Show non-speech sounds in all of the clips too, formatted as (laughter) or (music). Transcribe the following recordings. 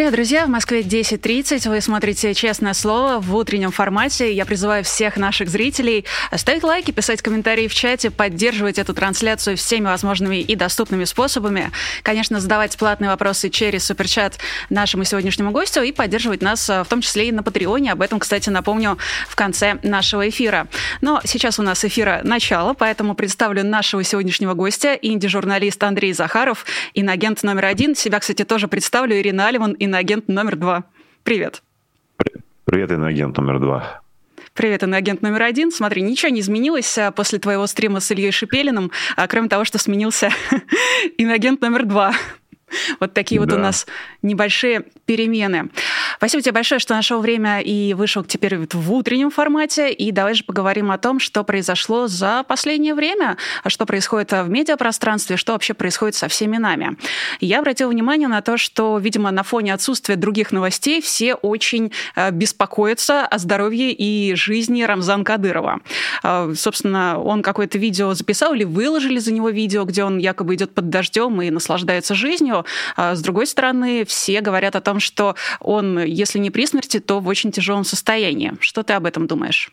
Привет, друзья! В Москве 10.30. Вы смотрите «Честное слово» в утреннем формате. Я призываю всех наших зрителей ставить лайки, писать комментарии в чате, поддерживать эту трансляцию всеми возможными и доступными способами. Конечно, задавать платные вопросы через суперчат нашему сегодняшнему гостю и поддерживать нас в том числе и на Патреоне. Об этом, кстати, напомню в конце нашего эфира. Но сейчас у нас эфира начало, поэтому представлю нашего сегодняшнего гостя, инди-журналист Андрей Захаров, иноагент номер один. Себя, кстати, тоже представлю, Ирина Алиман, иноагент номер два. Привет. Привет, иноагент номер два. Привет, иноагент номер один. Смотри, ничего не изменилось а, после твоего стрима с Ильей Шипелиным, а кроме того, что сменился (laughs) иноагент номер два. Вот такие да. вот у нас небольшие перемены. Спасибо тебе большое, что нашел время и вышел теперь в утреннем формате. И давай же поговорим о том, что произошло за последнее время, что происходит в медиапространстве, что вообще происходит со всеми нами. Я обратила внимание на то, что, видимо, на фоне отсутствия других новостей все очень э, беспокоятся о здоровье и жизни Рамзана Кадырова. Э, собственно, он какое-то видео записал или выложили за него видео, где он якобы идет под дождем и наслаждается жизнью. А с другой стороны, все говорят о том, что он если не при смерти, то в очень тяжелом состоянии. Что ты об этом думаешь?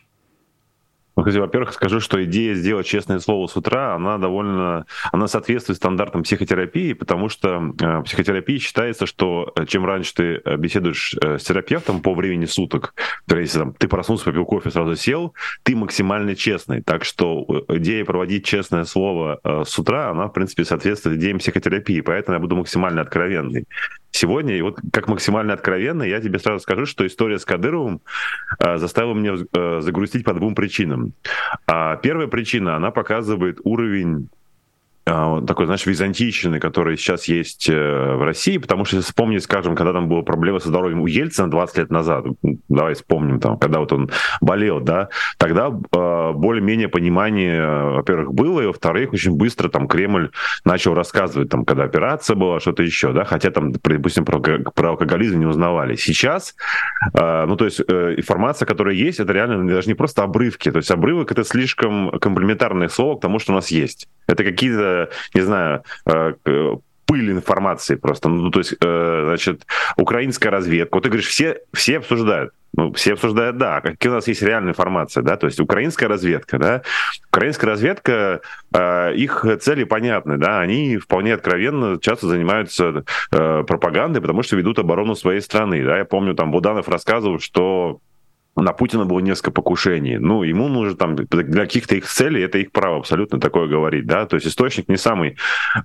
Ну, во-первых, скажу, что идея сделать честное слово с утра, она довольно, она соответствует стандартам психотерапии, потому что э, психотерапии считается, что э, чем раньше ты э, беседуешь э, с терапевтом по времени суток, то есть там, ты проснулся, попил кофе, сразу сел, ты максимально честный. Так что э, идея проводить честное слово э, с утра, она, в принципе, соответствует идеям психотерапии, поэтому я буду максимально откровенный сегодня. И вот как максимально откровенно я тебе сразу скажу, что история с Кадыровым э, заставила меня э, загрустить по двум причинам. А первая причина, она показывает уровень такой, знаешь, византийщины, который сейчас есть э, в России, потому что если вспомнить, скажем, когда там была проблема со здоровьем у Ельцина 20 лет назад, давай вспомним там, когда вот он болел, да, тогда э, более-менее понимание, во-первых, было, и во-вторых, очень быстро там Кремль начал рассказывать, там, когда операция была, что-то еще, да, хотя там, допустим, про, про алкоголизм не узнавали. Сейчас, э, ну, то есть информация, которая есть, это реально даже не просто обрывки, то есть обрывок — это слишком комплементарное слово к тому, что у нас есть. Это какие-то, не знаю, э, пыль информации просто. Ну, то есть, э, значит, украинская разведка. Вот ты говоришь, все, все обсуждают. Ну, все обсуждают, да, какие у нас есть реальная информация, да, то есть украинская разведка, да, украинская разведка, э, их цели понятны, да, они вполне откровенно часто занимаются э, пропагандой, потому что ведут оборону своей страны, да, я помню, там Буданов рассказывал, что на Путина было несколько покушений. Ну, ему нужно там для каких-то их целей, это их право абсолютно такое говорить, да, то есть источник не самый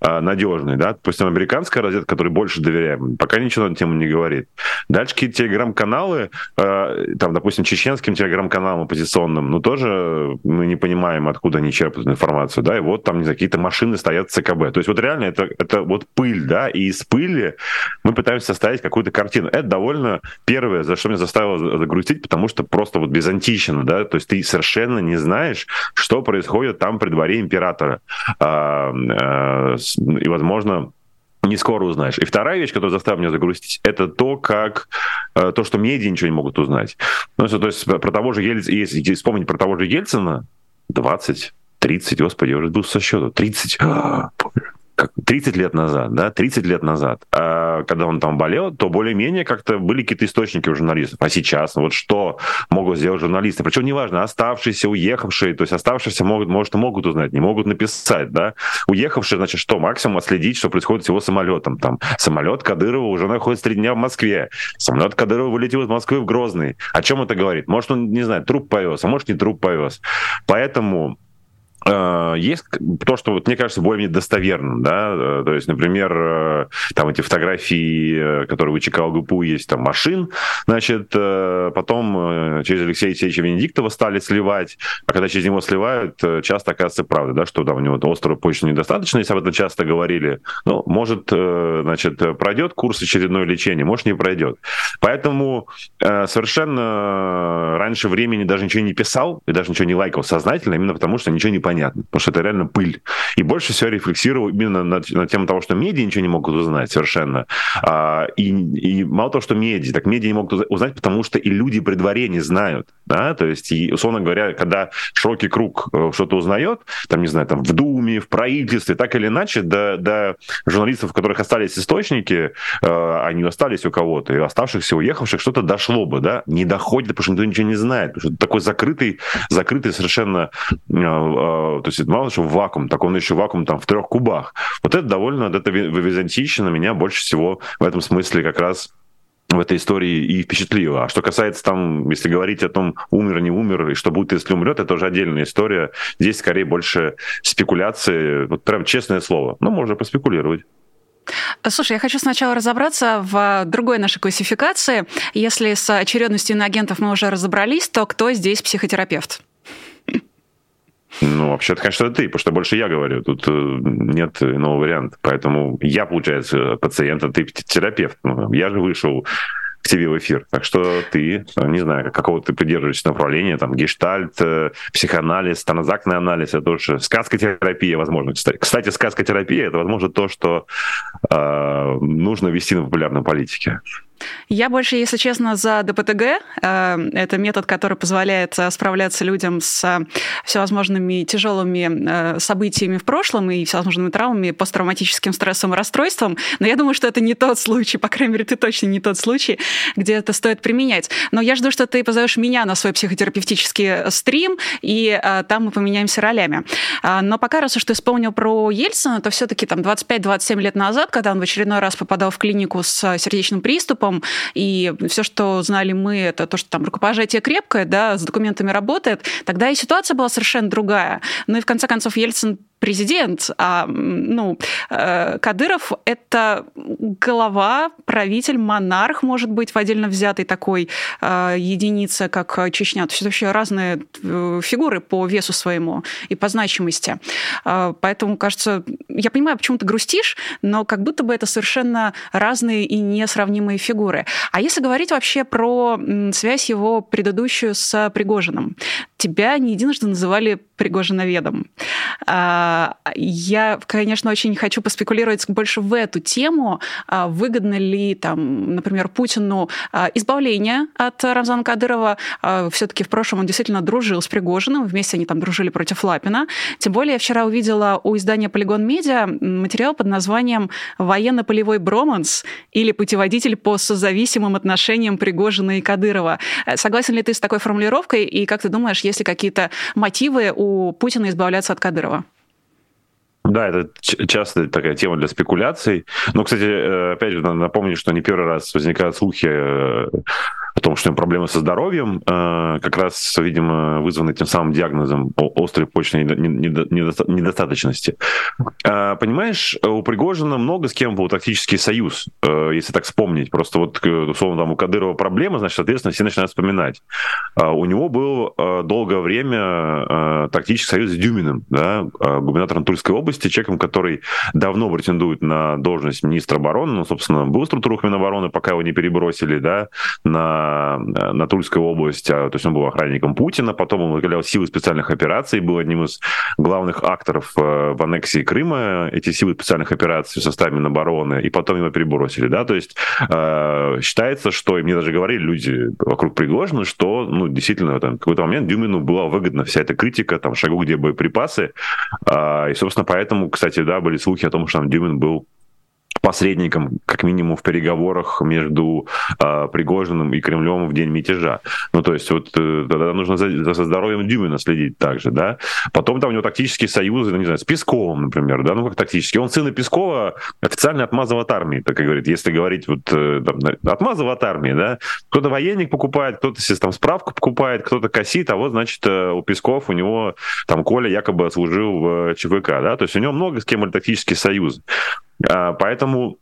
а, надежный, да, допустим, американская разведка, которой больше доверяем, пока ничего на тему не говорит. Дальше какие-то телеграм-каналы, а, там, допустим, чеченским телеграм-каналам оппозиционным, ну, тоже мы не понимаем, откуда они черпают информацию, да, и вот там какие-то машины стоят в ЦКБ. То есть вот реально это, это вот пыль, да, и из пыли мы пытаемся составить какую-то картину. Это довольно первое, за что меня заставило загрузить, потому что просто вот безантично, да, то есть ты совершенно не знаешь, что происходит там при дворе императора. А, а, и, возможно, не скоро узнаешь. И вторая вещь, которая заставила меня загрустить, это то, как э, то, что медиа ничего не могут узнать. Ну, то есть про того же Ельцина, если вспомнить про того же Ельцина, 20, 30, господи, я уже был со счета, 30, 30 лет назад, да, 30 лет назад, а, когда он там болел, то более-менее как-то были какие-то источники у журналистов. А сейчас, вот что могут сделать журналисты? Причем неважно, оставшиеся, уехавшие, то есть оставшиеся могут, может, могут узнать, не могут написать, да. Уехавшие, значит, что? Максимум отследить, что происходит с его самолетом. Там самолет Кадырова уже находится три дня в Москве. Самолет Кадырова вылетел из Москвы в Грозный. О чем это говорит? Может, он, не знаю, труп повез, а может, не труп повез. Поэтому Э, есть то, что вот, мне кажется более-менее достоверным, да, э, то есть, например, э, там эти фотографии, которые у ЧК ЛГПУ есть, там машин, значит, потом через Алексея Алексеевича Венедиктова стали сливать, а когда через него сливают, часто оказывается правда, да, что там у него острого почты недостаточно, если об этом часто говорили, ну, может, значит, пройдет курс очередное лечение, может, не пройдет. Поэтому совершенно раньше времени даже ничего не писал и даже ничего не лайкал сознательно, именно потому что ничего не понятно непонятно, потому что это реально пыль. И больше всего рефлексировал именно на, на тему того, что медиа ничего не могут узнать совершенно. А, и, и мало того, что медиа, так медиа не могут узнать, потому что и люди при дворе не знают. Да? То есть, и, условно говоря, когда широкий круг э, что-то узнает, там, не знаю, там в Думе, в правительстве, так или иначе, до, до журналистов, у которых остались источники, э, они остались у кого-то, и оставшихся, уехавших, что-то дошло бы, да, не доходит, потому что никто ничего не знает, потому что такой закрытый, закрытый совершенно, э, э, то есть мало что вакуум, так он еще вакуум там в трех кубах. Вот это довольно, вот эта византийщина меня больше всего в этом смысле как раз в этой истории и впечатлило. А что касается там, если говорить о том, умер, не умер, и что будет, если умрет, это уже отдельная история. Здесь скорее больше спекуляции, вот прям честное слово. Ну, можно поспекулировать. Слушай, я хочу сначала разобраться в другой нашей классификации. Если с очередностью иноагентов мы уже разобрались, то кто здесь психотерапевт? Ну, вообще-то, конечно, это ты, потому что больше я говорю. Тут э, нет иного варианта. Поэтому я, получается, пациент, а ты терапевт. Ну, я же вышел к тебе в эфир. Так что ты, не знаю, какого ты придерживаешься направления, там, гештальт, э, психоанализ, транзактный анализ, это тоже сказкотерапия, возможно. Кстати, кстати сказкотерапия — это, возможно, то, что э, нужно вести на популярной политике. Я больше, если честно, за ДПТГ. Э, это метод, который позволяет э, справляться людям с э, всевозможными тяжелыми событиями в прошлом и всевозможными травмами, посттравматическим стрессом и расстройством. Но я думаю, что это не тот случай, по крайней мере, ты точно не тот случай, где это стоит применять. Но я жду, что ты позовешь меня на свой психотерапевтический стрим, и там мы поменяемся ролями. Но пока, раз уж ты вспомнил про Ельцина, то все-таки там 25-27 лет назад, когда он в очередной раз попадал в клинику с сердечным приступом, дом, и все, что знали мы, это то, что там рукопожатие крепкое, да, с документами работает, тогда и ситуация была совершенно другая. Ну и в конце концов Ельцин президент, а ну, э, Кадыров — это голова, правитель, монарх, может быть, в отдельно взятой такой э, единице, как Чечня. То есть вообще разные э, фигуры по весу своему и по значимости. Поэтому, кажется, я понимаю, почему ты грустишь, но как будто бы это совершенно разные и несравнимые фигуры. А если говорить вообще про связь его предыдущую с Пригожиным, тебя не единожды называли Пригожиноведом. А, я, конечно, очень хочу поспекулировать больше в эту тему. А, выгодно ли, там, например, Путину а, избавление от Рамзана Кадырова? Все-таки в прошлом он действительно дружил с Пригожиным, вместе они там дружили против Лапина. Тем более я вчера увидела у издания «Полигон Медиа» материал под названием «Военно-полевой броманс» или «Путеводитель по созависимым отношениям Пригожина и Кадырова». Э, согласен ли ты с такой формулировкой? И как ты думаешь, есть ли какие-то мотивы у Путина избавляться от Кадырова? Да, это часто такая тема для спекуляций. Но, кстати, э, опять же, напомню, что не первый раз возникают слухи э, о том, что у него проблемы со здоровьем, э, как раз, видимо, вызваны тем самым диагнозом острой почечной недостаточности. А, понимаешь, у Пригожина много с кем был тактический союз, э, если так вспомнить. Просто вот, условно, там у Кадырова проблемы, значит, соответственно, все начинают вспоминать. У него был э, долгое время тактический союз с Дюминым, да, губернатором Тульской области, человеком, который давно претендует на должность министра обороны, ну, собственно, был в структурах Минобороны, пока его не перебросили, да, на на, Тульскую область, а, то есть он был охранником Путина, потом он возглавлял силы специальных операций, был одним из главных акторов э, в аннексии Крыма, эти силы специальных операций в составе Минобороны, и потом его перебросили, да, то есть э, считается, что, и мне даже говорили люди вокруг Пригожина, что, ну, действительно, там, в какой-то момент Дюмину была выгодна вся эта критика, там, шагу, где боеприпасы, э, и, собственно, поэтому, кстати, да, были слухи о том, что там Дюмин был посредником, как минимум, в переговорах между э, Пригожиным и Кремлем в день мятежа. Ну, то есть вот э, тогда нужно за, за здоровьем Дюмина следить также, да. Потом там у него тактические союзы, ну, не знаю, с Песковым, например, да, ну, как тактически. Он сына Пескова официально отмазал от армии, так и говорит, если говорить вот, э, там, отмазал от армии, да. Кто-то военник покупает, кто-то там справку покупает, кто-то косит, а вот, значит, э, у Песков, у него там Коля якобы служил в ЧВК, да, то есть у него много с кем были тактические союзы. А, поэтому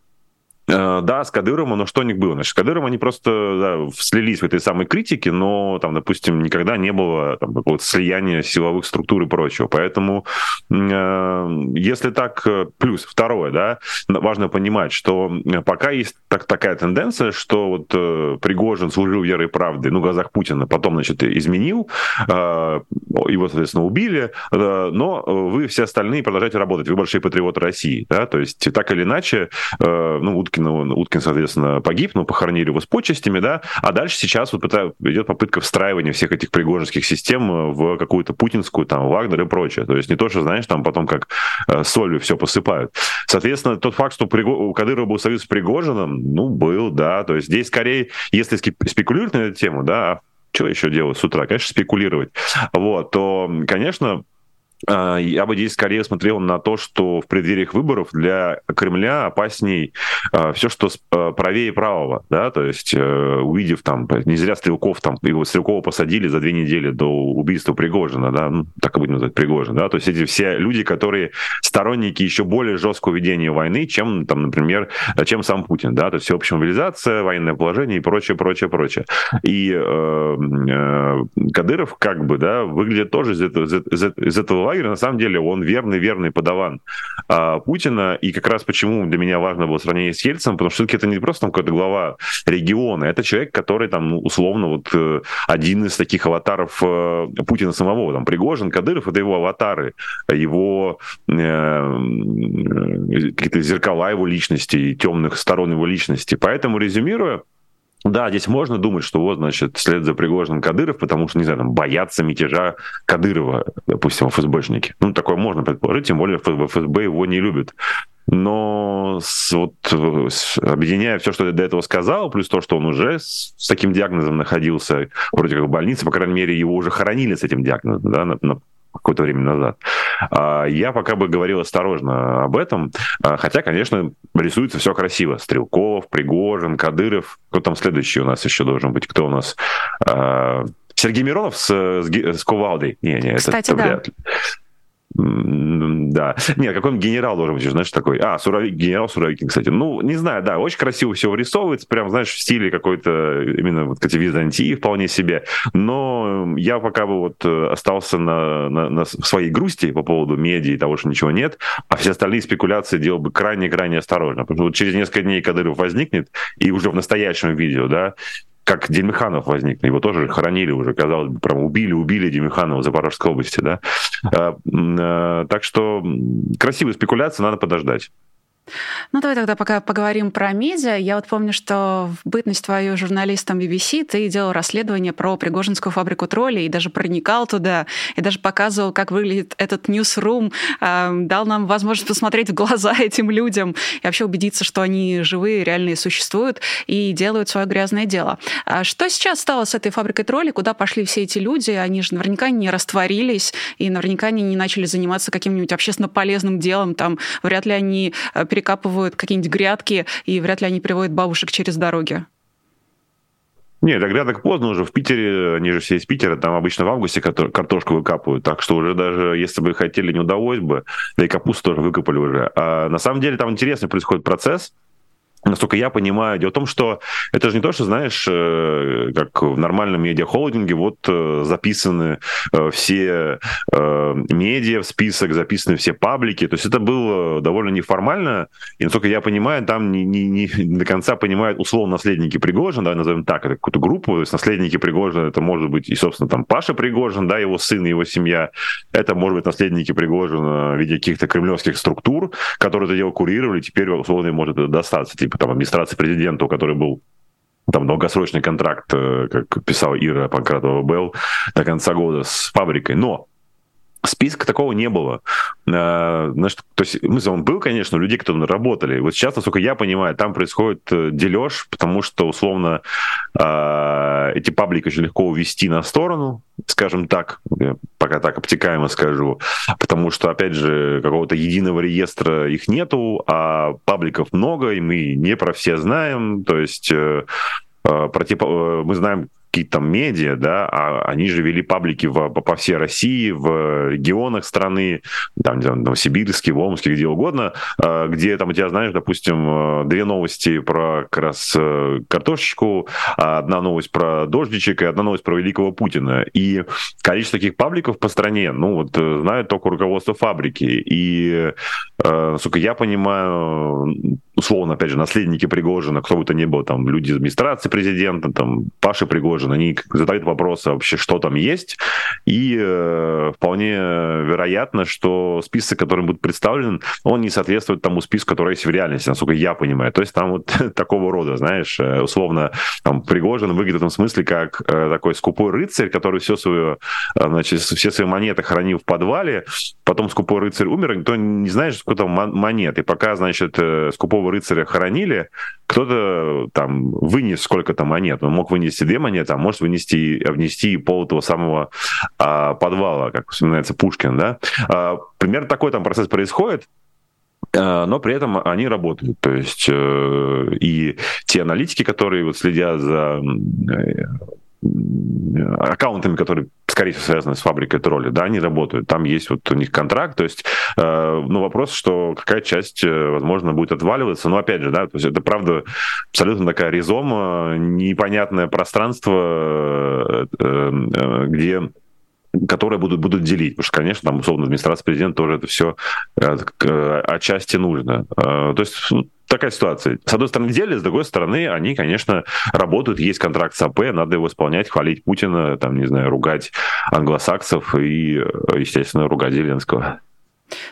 да, с Кадыровым но что у них было? Значит, с Кадыровым они просто да, слились в этой самой критике, но там, допустим, никогда не было там, какого-то слияния силовых структур и прочего. Поэтому, э, если так, э, плюс второе, да, важно понимать, что пока есть так, такая тенденция, что вот э, Пригожин служил верой и правдой, ну, в глазах Путина, потом, значит, изменил, э, его, соответственно, убили, э, но вы все остальные продолжаете работать, вы большие патриоты России, да, то есть так или иначе, э, ну, Уткин, Уткин, соответственно, погиб, но похоронили его с почестями, да, а дальше сейчас вот идет попытка встраивания всех этих пригожинских систем в какую-то путинскую, там, Вагнер и прочее. То есть не то, что, знаешь, там потом как э, солью все посыпают. Соответственно, тот факт, что у Кадырова был союз с Пригожиным, ну, был, да. То есть здесь скорее, если спекулировать на эту тему, да, а что еще делать с утра? Конечно, спекулировать. Вот, то, конечно, я бы здесь скорее смотрел на то, что в преддвериях выборов для Кремля опасней а, все, что а, правее правого, да, то есть э, увидев там, не зря Стрелков там, его Стрелкова посадили за две недели до убийства Пригожина, да, ну, так и будем называть Пригожин, да, то есть эти все люди, которые сторонники еще более жесткого ведения войны, чем, там, например, чем сам Путин, да, то есть всеобщая мобилизация, военное положение и прочее, прочее, прочее. И э, э, Кадыров как бы, да, выглядит тоже из этого, из этого лагеря, на самом деле, он верный-верный подаван а, Путина, и как раз почему для меня важно было сравнение с Ельцином, потому что все-таки это не просто там какой-то глава региона, это человек, который там, ну, условно, вот э, один из таких аватаров э, Путина самого, там, Пригожин, Кадыров, это его аватары, его э, какие-то зеркала его личности, темных сторон его личности. Поэтому, резюмируя, да, здесь можно думать, что вот, значит, след за Пригожиным Кадыров, потому что, не знаю, там, боятся мятежа Кадырова, допустим, ФСБшники. Ну, такое можно предположить, тем более в ФСБ его не любят. Но с, вот, с, объединяя все, что я до этого сказал, плюс то, что он уже с, с таким диагнозом находился вроде как в больнице, по крайней мере, его уже хоронили с этим диагнозом, да, на, на какое-то время назад. А, я пока бы говорил осторожно об этом, а, хотя, конечно, рисуется все красиво. Стрелков, Пригожин, Кадыров. Кто там следующий у нас еще должен быть? Кто у нас? А, Сергей Миронов с, с, с Кувалдой. Не, не, Кстати, это, это да. вряд ли. Да. Нет, какой-нибудь генерал должен быть, знаешь, такой. А, Суровик, генерал Суровикин, кстати. Ну, не знаю, да, очень красиво все вырисовывается, прям, знаешь, в стиле какой-то именно вот эти Византии вполне себе. Но я пока бы вот э, остался на, на, на своей грусти по поводу медиа и того, что ничего нет, а все остальные спекуляции делал бы крайне-крайне осторожно. Потому что вот через несколько дней Кадыров возникнет, и уже в настоящем видео, да, как Демиханов возник, его тоже хоронили уже, казалось бы, прям убили, убили Демиханова в Запорожской области, да. А, а, так что красивые спекуляции надо подождать. Ну, давай тогда пока поговорим про медиа. Я вот помню, что в бытность твою журналистом BBC ты делал расследование про Пригожинскую фабрику троллей и даже проникал туда, и даже показывал, как выглядит этот ньюсрум, дал нам возможность посмотреть в глаза (laughs) этим людям и вообще убедиться, что они живые, реальные существуют и делают свое грязное дело. А что сейчас стало с этой фабрикой троллей? Куда пошли все эти люди? Они же наверняка не растворились, и наверняка они не начали заниматься каким-нибудь общественно полезным делом. Там вряд ли они э, перекапывают какие-нибудь грядки, и вряд ли они приводят бабушек через дороги. Нет, до грядок поздно уже. В Питере, они же все из Питера, там обычно в августе картошку выкапывают. Так что уже даже если бы хотели, не удалось бы. Да и капусту тоже выкопали уже. А на самом деле там интересный происходит процесс насколько я понимаю, дело в том, что это же не то, что, знаешь, э, как в нормальном медиахолдинге, вот э, записаны э, все медиа в список, записаны все паблики, то есть это было довольно неформально, и насколько я понимаю, там не, не, не до конца понимают условно наследники Пригожина, да, назовем так, это какую-то группу, то есть наследники Пригожина, это может быть и, собственно, там Паша Пригожин, да, его сын, его семья, это может быть наследники Пригожина в виде каких-то кремлевских структур, которые это дело курировали, теперь условно может достаться, типа там администрации президента, у которой был там долгосрочный контракт, э, как писал Ира Панкратова Белл, до конца года с фабрикой. Но Списка такого не было. А, значит, то есть, ну, он был, конечно, у людей, которые работали. Вот сейчас, насколько я понимаю, там происходит э, дележ, потому что, условно, а, эти паблики очень легко увести на сторону, скажем так, пока так обтекаемо скажу, потому что, опять же, какого-то единого реестра их нету, а пабликов много, и мы не про все знаем, то есть про те, мы знаем какие-то медиа, да, а они же вели паблики в, по всей России, в регионах страны, там, где, в Новосибирске, в Омске, где угодно, э, где там у тебя, знаешь, допустим, э, две новости про как раз э, картошечку, одна новость про дождичек и одна новость про великого Путина. И количество таких пабликов по стране, ну вот знают только руководство фабрики. И, насколько я понимаю, условно, опять же, наследники Пригожина, кто бы то ни был, там, люди из администрации президента, там, Паши Пригожин, они задают вопросы вообще, что там есть, и э, вполне вероятно, что список, который будет представлен, он не соответствует тому списку, который есть в реальности, насколько я понимаю. То есть там вот (laughs) такого рода, знаешь, э, условно, там, Пригожин выглядит в этом смысле как э, такой скупой рыцарь, который все свое, э, значит, все свои монеты хранил в подвале, потом скупой рыцарь умер, никто не знает, сколько там монет, и пока, значит, э, скупого рыцаря хоронили, кто-то там вынес сколько-то монет. Он мог вынести две монеты, а может вынести, внести пол этого самого а, подвала, как вспоминается Пушкин, да. А, примерно такой там процесс происходит а, но при этом они работают. То есть э, и те аналитики, которые вот следят за э, аккаунтами, которые, скорее всего, связаны с фабрикой тролли, да, они работают. Там есть вот у них контракт, то есть, э, ну, вопрос, что какая часть, э, возможно, будет отваливаться, но, опять же, да, то есть это, правда, абсолютно такая резома, непонятное пространство, э, э, где которые будут, будут делить. Потому что, конечно, там, условно, администрация президента тоже это все э, отчасти нужно. Э, то есть такая ситуация. С одной стороны, делят, с другой стороны, они, конечно, работают, есть контракт с АП, надо его исполнять, хвалить Путина, там, не знаю, ругать англосаксов и, естественно, ругать Зеленского.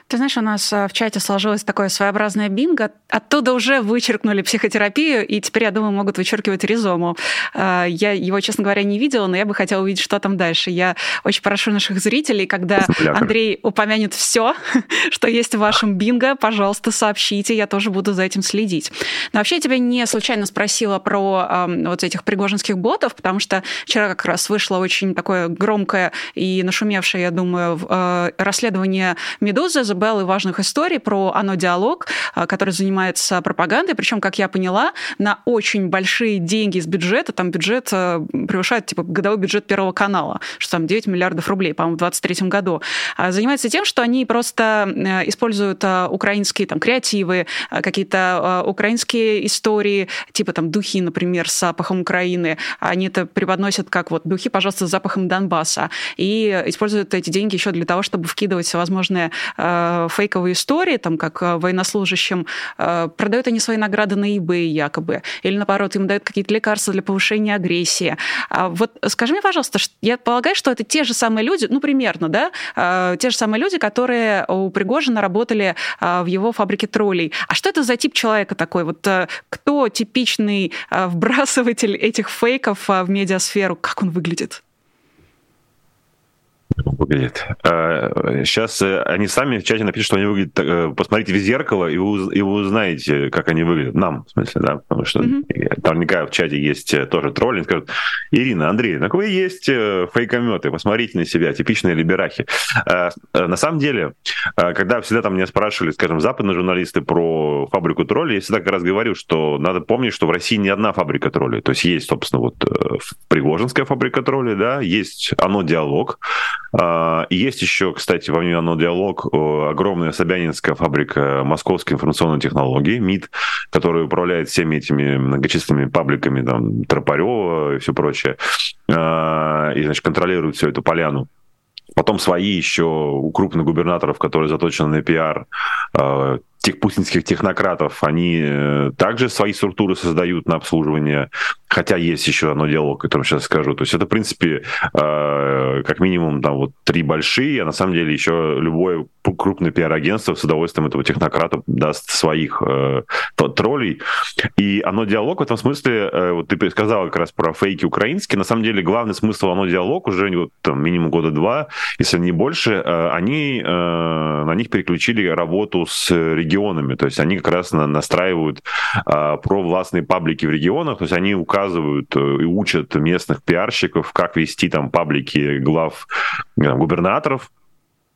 Ты знаешь, у нас э, в чате сложилось такое своеобразное бинго. Оттуда уже вычеркнули психотерапию, и теперь, я думаю, могут вычеркивать ризому. Э, я его, честно говоря, не видела, но я бы хотела увидеть, что там дальше. Я очень прошу наших зрителей, когда. Андрей упомянет все, (laughs) что есть в вашем бинго, пожалуйста, сообщите, я тоже буду за этим следить. Но вообще я тебя не случайно спросила про э, вот этих пригожинских ботов, потому что вчера как раз вышло очень такое громкое и нашумевшее, я думаю, э, расследование «Медузы», Медузы, The важных историй про оно диалог, а, который занимается пропагандой, причем, как я поняла, на очень большие деньги из бюджета, там бюджет а, превышает типа годовой бюджет Первого канала, что там 9 миллиардов рублей, по-моему, в 2023 году, а, занимается тем, что они просто используют украинские там креативы, какие-то украинские истории, типа там духи, например, с запахом Украины, они это преподносят как вот духи, пожалуйста, с запахом Донбасса, и используют эти деньги еще для того, чтобы вкидывать всевозможные Э, фейковые истории, там, как э, военнослужащим, э, продают они свои награды на eBay якобы, или наоборот, им дают какие-то лекарства для повышения агрессии. А вот скажи мне, пожалуйста, я полагаю, что это те же самые люди, ну, примерно, да, те же самые люди, которые у Пригожина работали в его фабрике троллей. А что это за тип человека такой? Вот кто типичный (laughs) вбрасыватель этих фейков в медиасферу? Как он выглядит? Выглядит. Сейчас э, они сами в чате напишут, что они выглядят... Э, посмотрите в зеркало, и вы, и вы узнаете, как они выглядят. Нам, в смысле, да? Потому что mm-hmm. наверняка в чате есть э, тоже тролли. Они скажут, Ирина, Андрей, ну вы есть фейкометы, посмотрите на себя, типичные либерахи. На самом деле, когда всегда там меня спрашивали, скажем, западные журналисты про фабрику троллей, я всегда как раз говорю, что надо помнить, что в России не одна фабрика троллей. То есть есть, собственно, вот Пригожинская фабрика троллей, да, есть оно диалог, а, есть еще, кстати, во время диалог огромная Собянинская фабрика Московской информационной технологии, МИД, которая управляет всеми этими многочисленными пабликами, там, Тропарева и все прочее, а, и, значит, контролирует всю эту поляну. Потом свои еще у крупных губернаторов, которые заточены на пиар, а, тех путинских технократов, они э, также свои структуры создают на обслуживание, хотя есть еще одно дело, о котором сейчас скажу. То есть это, в принципе, э, как минимум там вот три большие, а на самом деле еще любое крупное пиар-агентство с удовольствием этого технократа даст своих э, троллей. И оно диалог в этом смысле, э, вот ты сказал как раз про фейки украинские, на самом деле главный смысл оно диалог уже вот, там, минимум года два, если не больше, э, они на них переключили работу с регионами, то есть они как раз на, настраивают э, властные паблики в регионах, то есть они указывают э, и учат местных пиарщиков, как вести там паблики глав там, губернаторов,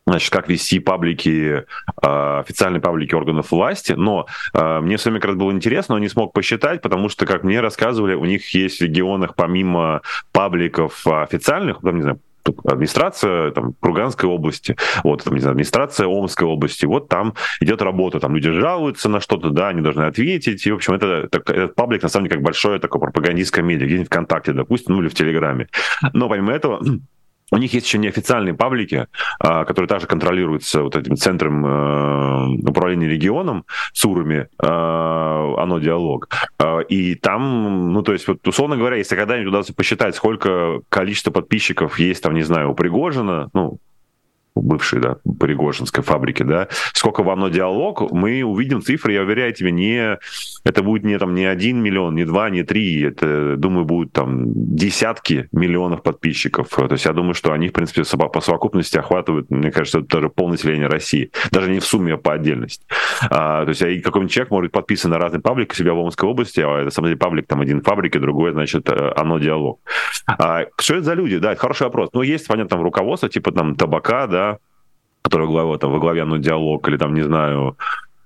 значит, как вести паблики, а, официальные паблики органов власти, но а, мне все время как раз было интересно, но не смог посчитать, потому что, как мне рассказывали, у них есть в регионах помимо пабликов официальных, там, не знаю, администрация там, Курганской области, вот, там, не знаю, администрация Омской области, вот там идет работа, там люди жалуются на что-то, да, они должны ответить, и, в общем, это, это этот паблик, на самом деле, как большое такое пропагандистское медиа, где-нибудь ВКонтакте, допустим, ну или в Телеграме. Но помимо этого, (clears throat) у них есть еще неофициальные паблики, а, которые также контролируются вот этим центром э, управления регионом, СУРами, а, оно диалог. А, и там, ну, то есть, вот, условно говоря, если когда-нибудь удастся посчитать, сколько количество подписчиков есть, там, не знаю, у Пригожина, ну, бывшей, да, Пригожинской фабрики, да, сколько во мной диалог, мы увидим цифры, я уверяю тебе, не, это будет не там не один миллион, не два, не три, это, думаю, будут там десятки миллионов подписчиков. То есть я думаю, что они, в принципе, по совокупности охватывают, мне кажется, это даже полнаселение России, даже не в сумме, а по отдельности. А, то есть какой-нибудь человек может быть подписан на разные паблики себя в Омской области, а это, самом деле, паблик там один фабрики, другой, значит, э, оно диалог. А, что это за люди? Да, это хороший вопрос. Ну, есть, понятно, там руководство, типа там табака, да, который глава, там, во главе ну, диалог, или там, не знаю,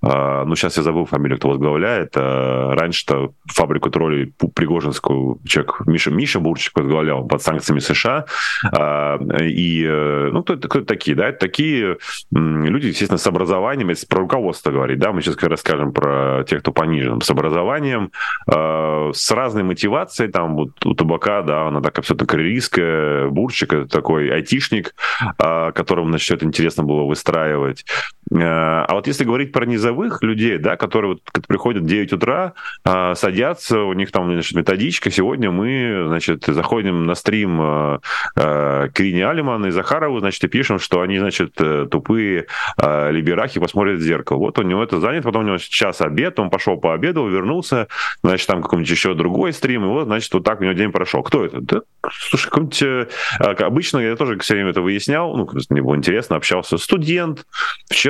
ну, сейчас я забыл фамилию, кто возглавляет. А, раньше-то фабрику троллей Пригожинскую человек Миша, Миша Бурчик возглавлял под санкциями США. А, и, э, ну, кто, кто такие, да? Это такие люди, естественно, с образованием, если про руководство говорить, да, мы сейчас как раз про тех, кто понижен, с образованием, с разной мотивацией, там, вот у табака, да, она такая все-таки карьеристская, Бурчик, это такой айтишник, которому, значит, это интересно было выстраивать. А вот если говорить про низовые рядовых людей, да, которые вот приходят в 9 утра, а, садятся, у них там, значит, методичка. Сегодня мы, значит, заходим на стрим а, а, Крини Алиман и Захарову, значит, и пишем, что они, значит, э, тупые либерахи посмотрят в зеркало. Вот у него это занято, потом у него час обед, он пошел пообедал, вернулся, значит, там какой-нибудь еще другой стрим, и вот, значит, вот так у него день прошел. Кто это? Да, слушай, какой-нибудь... Э, обычно я тоже все время это выяснял, ну, мне было интересно, общался студент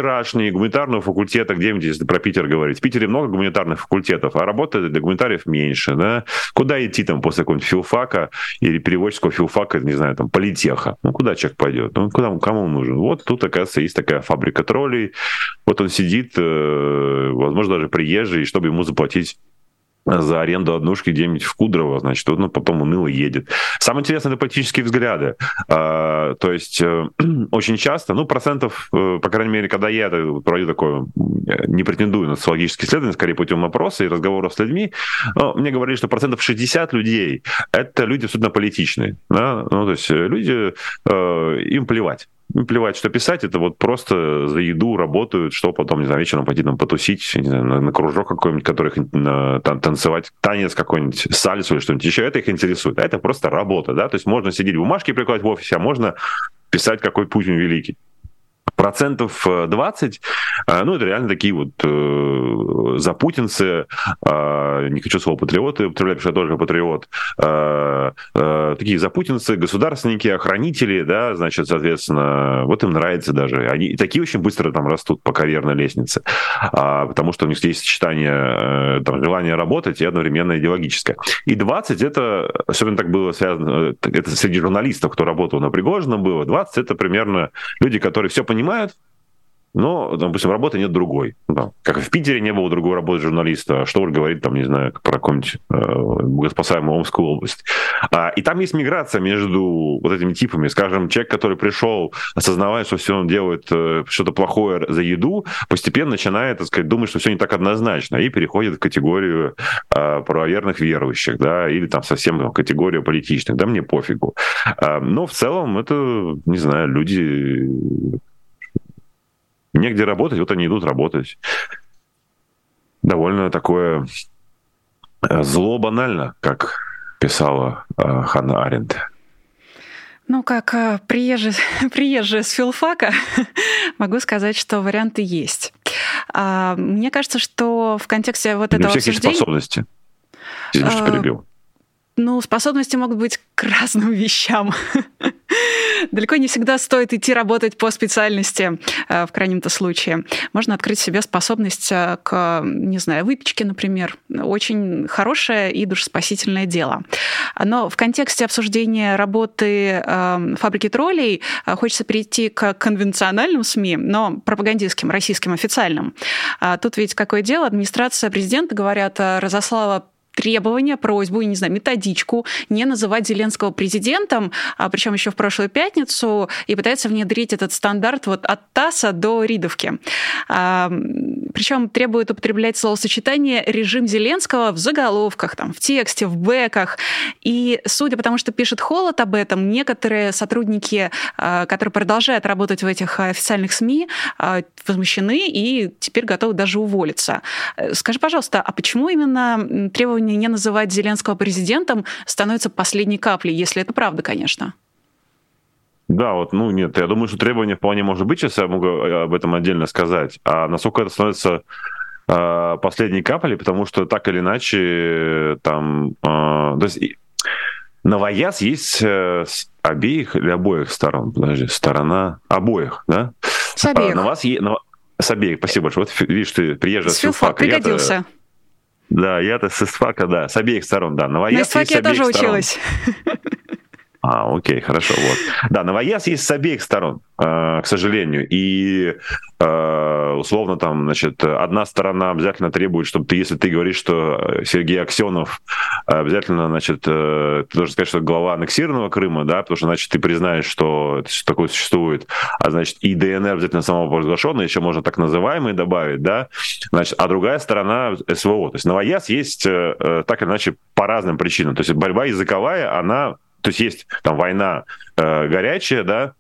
вчерашний гуманитарного факультета, где где-нибудь, если про Питер говорить. В Питере много гуманитарных факультетов, а работы для гуманитариев меньше. Да? Куда идти там после какого-нибудь филфака или переводческого филфака, не знаю, там, политеха? Ну, куда человек пойдет? Ну, куда, кому он нужен? Вот тут, оказывается, есть такая фабрика троллей. Вот он сидит, э, возможно, даже приезжий, чтобы ему заплатить за аренду однушки где-нибудь в Кудрово, значит, он потом уныло едет. Самое интересное — это политические взгляды. А, то есть э, (clears throat) очень часто, ну, процентов, э, по крайней мере, когда я проводю такое, не претендую на социологические исследования, скорее путем опроса и разговоров с людьми, но мне говорили, что процентов 60 людей — это люди абсолютно политичные. Да? Ну, то есть люди, э, им плевать ну, плевать, что писать, это вот просто за еду работают, что потом, не знаю, вечером пойти там потусить, не знаю, на, на кружок какой-нибудь, который на, там, танцевать, танец какой-нибудь, сальсу или что-нибудь еще, это их интересует. А это просто работа, да, то есть можно сидеть бумажки прикладывать в офисе, а можно писать, какой Путин великий процентов 20, э, э, ну, это реально такие вот э, запутинцы, э, не хочу слово патриоты употреблять, потому что я тоже патриот, э, э, такие запутинцы, государственники, охранители, да, значит, соответственно, вот им нравится даже. Они такие очень быстро там растут по карьерной лестнице, а, потому что у них есть сочетание э, там, желания работать и одновременно идеологическое. И 20 это, особенно так было связано, э, это среди журналистов, кто работал на Пригожином было, 20 это примерно люди, которые все понимают, понимают, но, допустим, работы нет другой. Да. Как в Питере не было другой работы журналиста, что уж говорить, там, не знаю, про какую-нибудь э, богоспасаемую Омскую область. А, и там есть миграция между вот этими типами. Скажем, человек, который пришел, осознавая, что все он делает э, что-то плохое за еду, постепенно начинает, так сказать, думать, что все не так однозначно, и переходит в категорию э, правоверных верующих, да, или там совсем в категорию политичных. Да, мне пофигу. А, но в целом это, не знаю, люди негде работать, вот они идут работать. Довольно такое э, зло банально, как писала э, Ханна Аренд. Ну, как э, приезжий, (laughs) приезжая с филфака, (laughs) могу сказать, что варианты есть. А, мне кажется, что в контексте вот этого У всех обсуждения... есть способности. Извините, а, перебил. Ну, способности могут быть к (laughs) разным вещам. (laughs) Далеко не всегда стоит идти работать по специальности э, в крайнем-то случае. Можно открыть себе способность э, к, не знаю, выпечке, например. Очень хорошее и душеспасительное дело. Но в контексте обсуждения работы э, фабрики троллей хочется перейти к конвенциональным СМИ, но пропагандистским, российским, официальным. А тут ведь какое дело? Администрация президента, говорят, разослала требование, просьбу, не знаю, методичку не называть Зеленского президентом, а причем еще в прошлую пятницу, и пытается внедрить этот стандарт вот от ТАССа до Ридовки. А, причем требует употреблять словосочетание «режим Зеленского» в заголовках, там, в тексте, в бэках. И судя по тому, что пишет Холод об этом, некоторые сотрудники, а, которые продолжают работать в этих официальных СМИ, а, возмущены и теперь готовы даже уволиться. Скажи, пожалуйста, а почему именно требование требование не называть Зеленского президентом становится последней каплей, если это правда, конечно. Да, вот, ну нет, я думаю, что требование вполне может быть, сейчас я могу об этом отдельно сказать. А насколько это становится э, последней каплей, потому что так или иначе там... Э, то есть новояз есть э, с обеих или обоих сторон? Подожди, сторона обоих, да? С обеих. А, на вас е... на... С обеих, спасибо большое. Вот видишь, ты приезжий с филфака. Пригодился. Да, я-то с ИСФАКа, да, с обеих сторон, да. Новояз На ИСФАКе я тоже сторон. училась. (laughs) А, окей, хорошо, вот. Да, новояз есть с обеих сторон, э, к сожалению. И э, условно там, значит, одна сторона обязательно требует, чтобы ты, если ты говоришь, что Сергей Аксенов обязательно, значит, э, ты должен сказать, что глава аннексированного Крыма, да, потому что, значит, ты признаешь, что такое существует, а значит, и ДНР обязательно самопровозглашенный, еще можно так называемый добавить, да, значит, а другая сторона СВО. То есть новояз есть так или иначе по разным причинам. То есть борьба языковая, она то есть есть там война э, горячая, да,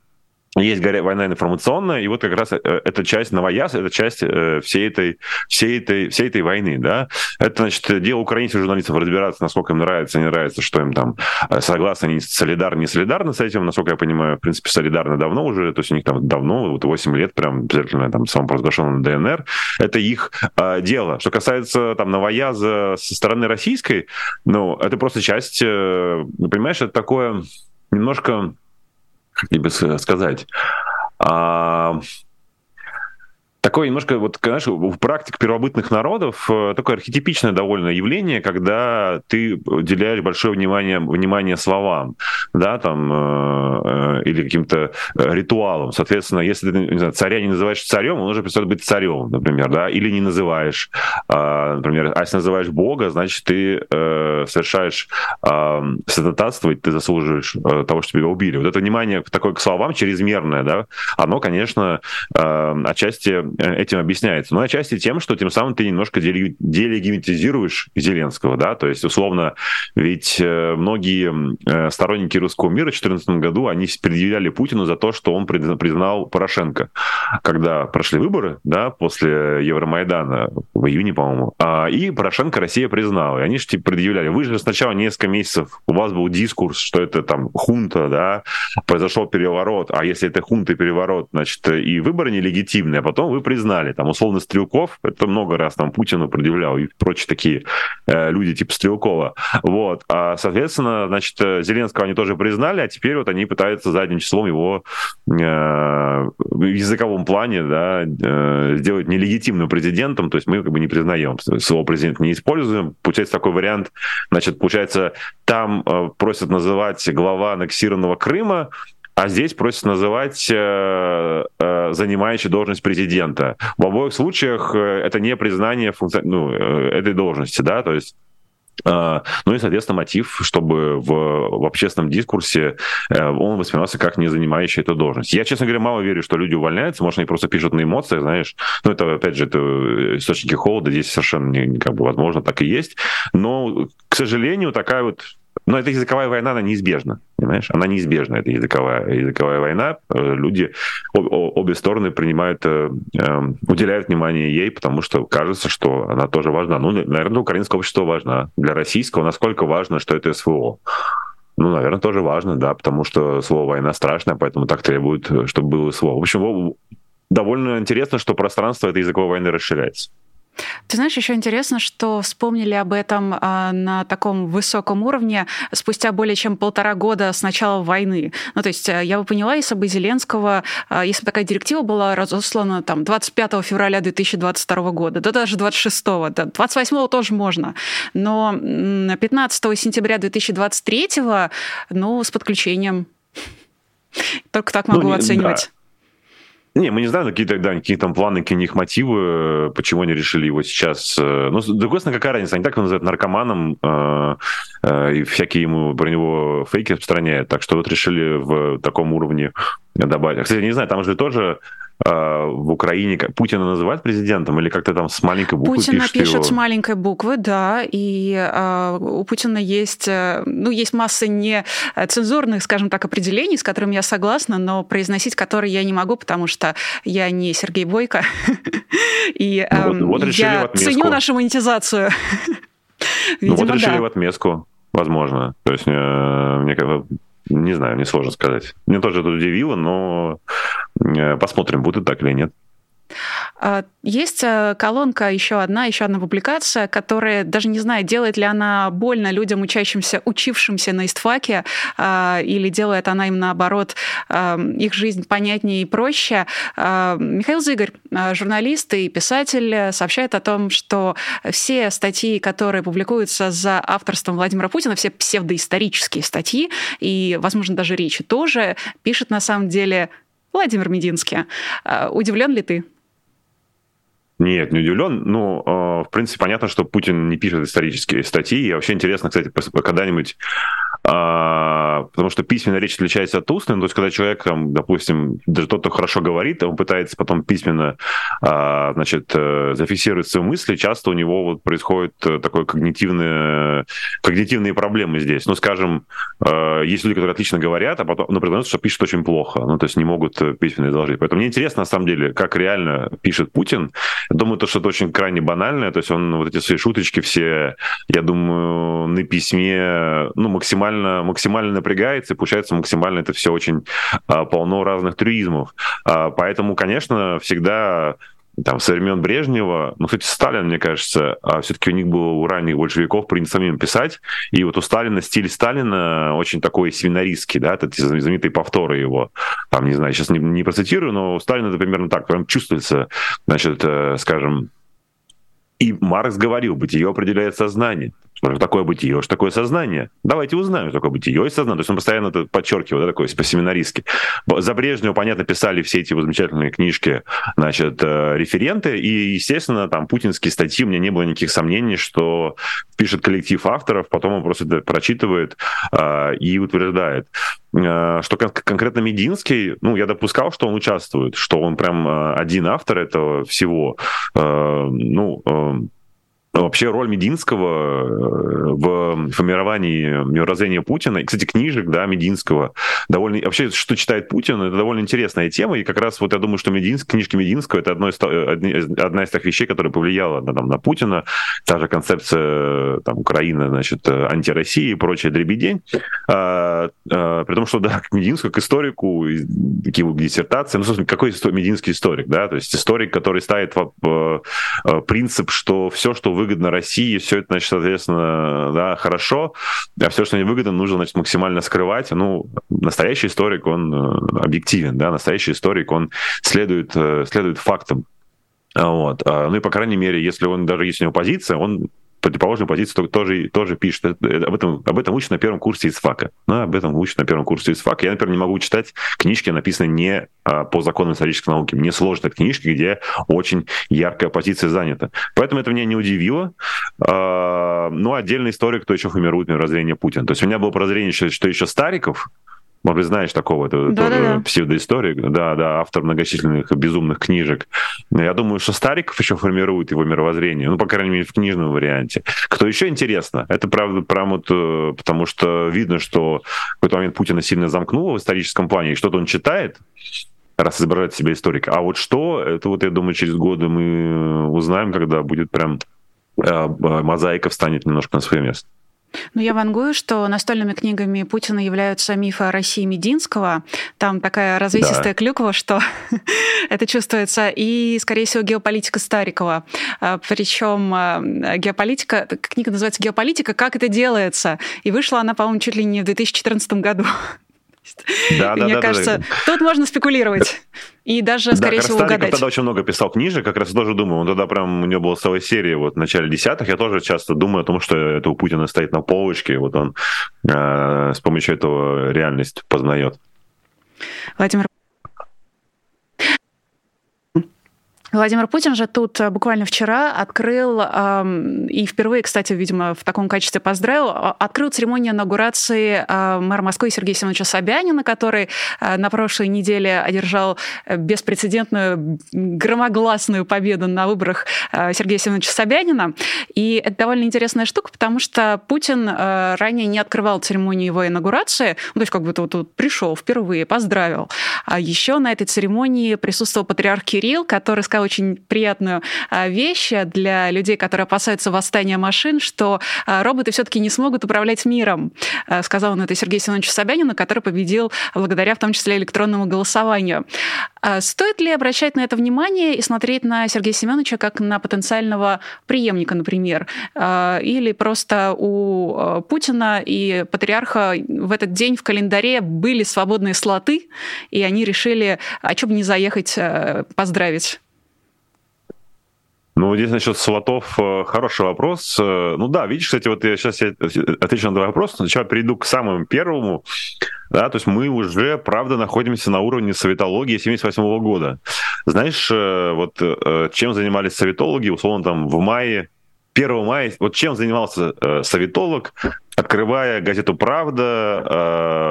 есть горя... война информационная, и вот как раз э, эта часть новояз, это часть э, всей этой, всей этой, всей этой войны, да. Это, значит, дело украинских журналистов разбираться, насколько им нравится, не нравится, что им там э, согласны, они солидарны, не солидарны с этим, насколько я понимаю, в принципе, солидарны давно уже, то есть у них там давно, вот 8 лет прям обязательно там самопровозглашенный ДНР, это их э, дело. Что касается там новояза со стороны российской, ну, это просто часть, э, понимаешь, это такое немножко как тебе сказать, а, такое немножко, вот, знаешь, в практике первобытных народов э, такое архетипичное довольно явление, когда ты уделяешь большое внимание, внимание словам, да, там, э, э или каким-то ритуалам. Соответственно, если ты, не знаю, царя не называешь царем, он уже перестает быть царем, например, да, или не называешь, э, например, а если называешь Бога, значит, ты совершаешь э, святотатство, и ты заслуживаешь того, что тебя убили. Вот это внимание такое к словам чрезмерное, да, оно, конечно, отчасти этим объясняется. Но отчасти тем, что тем самым ты немножко делегимитизируешь Зеленского, да, то есть условно, ведь э, многие э, сторонники русского мира в 2014 году, они предъявляли Путину за то, что он признал Порошенко, когда прошли выборы, да, после Евромайдана в июне, по-моему, а, и Порошенко Россия признала. И они же типа предъявляли, вы же сначала несколько месяцев, у вас был дискурс, что это там хунта, да, произошел переворот, а если это хунта и переворот, значит, и выборы нелегитимные, а потом вы признали. Там, условно, Стрелков, это много раз там Путину предъявлял и прочие такие э, люди типа Стрелкова. Вот. А, соответственно, значит, Зеленского они тоже признали, а теперь вот они пытаются задним числом его э, в языковом плане да, э, сделать нелегитимным президентом, то есть мы как бы не признаем, своего президента не используем. Получается такой вариант, значит, получается, там э, просят называть глава аннексированного Крыма, а здесь просят называть э, э, занимающий должность президента. В обоих случаях э, это не признание функци... ну, э, этой должности, да, то есть э, ну и, соответственно, мотив, чтобы в, в общественном дискурсе он воспринимался как не занимающий эту должность. Я, честно говоря, мало верю, что люди увольняются, может, они просто пишут на эмоциях, знаешь. Ну, это, опять же, это источники холода, здесь совершенно не как бы возможно, так и есть. Но, к сожалению, такая вот но эта языковая война, она неизбежна, понимаешь? Она неизбежна, эта языковая, языковая война. Э, люди, обе стороны принимают, э, эм, уделяют внимание ей, потому что кажется, что она тоже важна. Ну, наверное, для украинского общества важна. Для российского насколько важно, что это СВО? Ну, наверное, тоже важно, да, потому что слово «война» страшное, поэтому так требует, чтобы было слово. В общем, довольно интересно, что пространство этой языковой войны расширяется. Ты знаешь, еще интересно, что вспомнили об этом а, на таком высоком уровне спустя более чем полтора года с начала войны. Ну, то есть э, я бы поняла, если бы Зеленского, а, если бы такая директива была разослана там 25 февраля 2022 года, да даже 26, да, 28 тоже можно, но 15 сентября 2023, ну, с подключением. Только так могу ну, оценивать. Не, мы не знаем, какие тогда какие там планы, какие у них мотивы, почему они решили его сейчас. Э, ну, с другой стороны, какая разница? Они так его называют наркоманом, э, э, и всякие ему про него фейки распространяют. Так что вот решили в таком уровне добавить. Кстати, не знаю, там же тоже а, в Украине Путина называют президентом или как-то там с маленькой буквы Путина пишет, пишет его? с маленькой буквы, да, и э, у Путина есть, э, ну, есть масса не цензурных, скажем так, определений, с которыми я согласна, но произносить которые я не могу, потому что я не Сергей Бойко, (laughs) и ну, вот, вот я ценю нашу монетизацию. (laughs) ну вот решили да. в отместку, возможно. То есть э, мне не знаю, не сложно сказать. Мне тоже это удивило, но э, посмотрим, будет так или нет. А, есть э, колонка, еще одна, еще одна публикация, которая даже не знаю, делает ли она больно людям, учащимся, учившимся на истфаке, а, или делает она им наоборот а, их жизнь понятнее и проще. Михаил Зыгорь, журналист и писатель, сообщает о том, что все статьи, которые публикуются за авторством Владимира Путина, все псевдоисторические статьи, и, возможно, даже речи тоже, пишет на самом деле Владимир Мединский. Удивлен ли ты? Нет, не удивлен. Ну, э, в принципе, понятно, что Путин не пишет исторические статьи. И вообще интересно, кстати, когда-нибудь а, потому что письменная речь отличается от устной, ну, то есть когда человек, там, допустим, даже тот, кто хорошо говорит, он пытается потом письменно, а, значит, э, зафиксировать свои мысли, часто у него вот происходит э, такое когнитивное, когнитивные проблемы здесь. Ну, скажем, э, есть люди, которые отлично говорят, а потом, ну, признаются, что пишут очень плохо, ну, то есть не могут письменно изложить. Поэтому мне интересно, на самом деле, как реально пишет Путин. Я думаю, то, что это очень крайне банальное, то есть он вот эти свои шуточки все, я думаю, на письме, ну, максимально максимально, максимально напрягается, и получается максимально это все очень а, полно разных трюизмов. А, поэтому, конечно, всегда там, со времен Брежнева, ну, кстати, Сталин, мне кажется, а все-таки у них было у ранних большевиков принято самим писать, и вот у Сталина стиль Сталина очень такой семинаристский, да, это знаменитые повторы его, там, не знаю, сейчас не, не процитирую, но у Сталина это примерно так, прям чувствуется, значит, э, скажем, и Маркс говорил, бытие определяет сознание. Что же такое бытие, что такое сознание? Давайте узнаем, что такое бытие и сознание. То есть он постоянно это подчеркивал, да, такой по-семинаристски. За Брежнева, понятно, писали все эти замечательные книжки, значит, э, референты, и, естественно, там путинские статьи, у меня не было никаких сомнений, что пишет коллектив авторов, потом он просто это прочитывает э, и утверждает. Э, что кон- конкретно Мединский, ну, я допускал, что он участвует, что он прям э, один автор этого всего. Ну, вообще роль Мединского э, в формировании мировоззрения Путина, и, кстати, книжек, да, Мединского, довольно, вообще, что читает Путин, это довольно интересная тема, и как раз вот я думаю, что Мединск, книжки Мединского это одно из, одна из тех вещей, которая повлияла на, там, на Путина, та же концепция там, Украины, значит, антироссии и прочее дребедень, а, а, при том, что, да, к Мединскому, к историку, такие диссертации, ну, собственно, какой Мединский историк, да, то есть историк, который ставит принцип, что все, что выгодно России, все это, значит, соответственно, да, хорошо, а все, что не выгодно, нужно, значит, максимально скрывать. Ну, настоящий историк, он э, объективен, да, настоящий историк, он следует, э, следует фактам. Вот. А, ну и, по крайней мере, если он, даже если у него позиция, он противоположную позицию тоже, тоже пишет. Об этом, об этом учат на первом курсе из ФАКа. Ну, об этом учат на первом курсе из ФАКа. Я, например, не могу читать книжки, написанные не а, по законам исторической науки. Мне сложно книжки, где очень яркая позиция занята. Поэтому это меня не удивило. А, ну, отдельный историк, кто еще формирует мировоззрение Путина. То есть у меня было подозрение, что еще Стариков, может быть, знаешь такого, это да, тоже да, да. псевдоисторик, да, да, автор многочисленных безумных книжек. Я думаю, что Стариков еще формирует его мировоззрение, ну, по крайней мере, в книжном варианте. Кто еще интересно, это правда, прям вот, э, потому что видно, что в какой-то момент Путина сильно замкнуло в историческом плане, и что-то он читает, раз изображает себя историка. А вот что, это вот, я думаю, через годы мы узнаем, когда будет прям э, мозаика встанет немножко на свое место. Ну, я вангую, что настольными книгами Путина являются мифы о России Мединского. Там такая развесистая да. клюква, что (laughs) это чувствуется. И, скорее всего, геополитика Старикова. А, Причем а, геополитика, книга называется «Геополитика. Как это делается?» И вышла она, по-моему, чуть ли не в 2014 году. (laughs) Да, да, Мне да, кажется, да, да. тут можно спекулировать. И даже, скорее да, всего, Стариков угадать. тогда очень много писал книжек, как раз тоже думаю, он тогда прям, у него была целая серия вот в начале десятых, я тоже часто думаю о том, что это у Путина стоит на полочке, вот он э, с помощью этого реальность познает. Владимир Владимир Путин же тут э, буквально вчера открыл, и впервые, кстати, видимо, в таком качестве поздравил, открыл церемонию инаугурации а, мэра Москвы Сергея Семеновича Собянина, который э, на прошлой неделе одержал э, беспрецедентную громогласную победу на выборах Сергея Семеновича Собянина. И это довольно интересная штука, потому что Путин ранее не открывал церемонию его инаугурации, ну, то есть как бы тут, тут пришел впервые, поздравил. А еще на этой церемонии присутствовал патриарх Кирилл, который сказал, очень приятную а, вещь для людей, которые опасаются восстания машин, что а, роботы все-таки не смогут управлять миром. А, сказал он это Сергей Семенович Собянину, который победил благодаря в том числе электронному голосованию. Стоит ли обращать на это внимание и смотреть на Сергея Семеновича как на потенциального преемника, например? Или просто у Путина и патриарха в этот день в календаре были свободные слоты, и они решили, а что бы не заехать поздравить? Ну, здесь насчет слотов э, хороший вопрос. Э, ну да, видишь, кстати, вот я сейчас я отвечу на два вопроса. Сначала перейду к самому первому. Да, то есть мы уже, правда, находимся на уровне советологии 78 года. Знаешь, э, вот чем занимались советологи, условно, там в мае 1 мая, вот чем занимался советолог, открывая газету «Правда»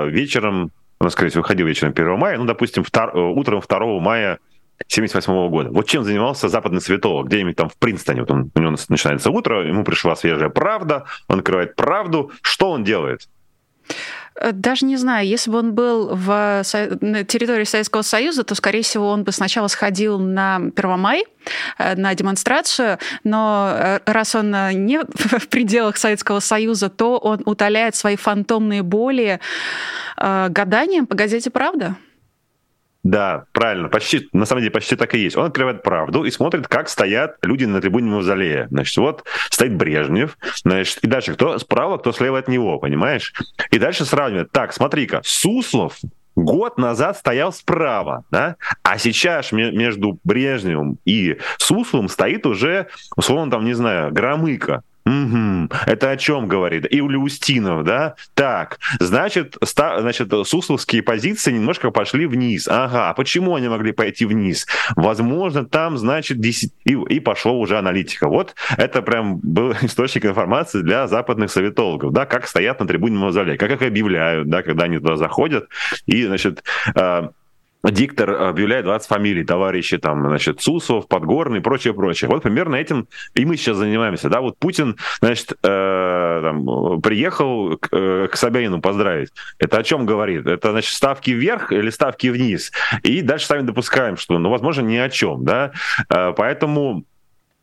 э, вечером, ну, скорее всего, выходил вечером 1 мая, ну, допустим, втор, утром 2 мая 78 года. Вот чем занимался западный светолог, где-нибудь там в Принстоне. Вот он, у него начинается утро, ему пришла свежая правда, он открывает правду. Что он делает? Э, даже не знаю, если бы он был в на территории Советского Союза, то, скорее всего, он бы сначала сходил на Первомай, э, на демонстрацию, но э, раз он не (laughs) в пределах Советского Союза, то он утоляет свои фантомные боли гаданием по газете «Правда». Да, правильно, почти, на самом деле почти так и есть. Он открывает правду и смотрит, как стоят люди на трибуне Мавзолея. Значит, вот стоит Брежнев, значит, и дальше кто справа, кто слева от него, понимаешь? И дальше сравнивает. Так, смотри-ка, Суслов год назад стоял справа, да? а сейчас между Брежневым и Сусловым стоит уже, условно, там, не знаю, Громыко. Угу. Это о чем говорит? И у Устинов, да? Так, значит, ста, значит, сусловские позиции немножко пошли вниз. Ага, почему они могли пойти вниз? Возможно, там, значит, 10... и, и пошло уже аналитика. Вот это прям был (laughs) источник информации для западных советологов, да, как стоят на трибуне Мавзолея, как их объявляют, да, когда они туда заходят, и, значит, э, диктор объявляет 20 фамилий, товарищи там, значит, Сусов, Подгорный и прочее, прочее. Вот примерно этим и мы сейчас занимаемся, да, вот Путин, значит, э, там, приехал к, э, к Собянину поздравить. Это о чем говорит? Это, значит, ставки вверх или ставки вниз? И дальше сами допускаем, что, ну, возможно, ни о чем, да, э, поэтому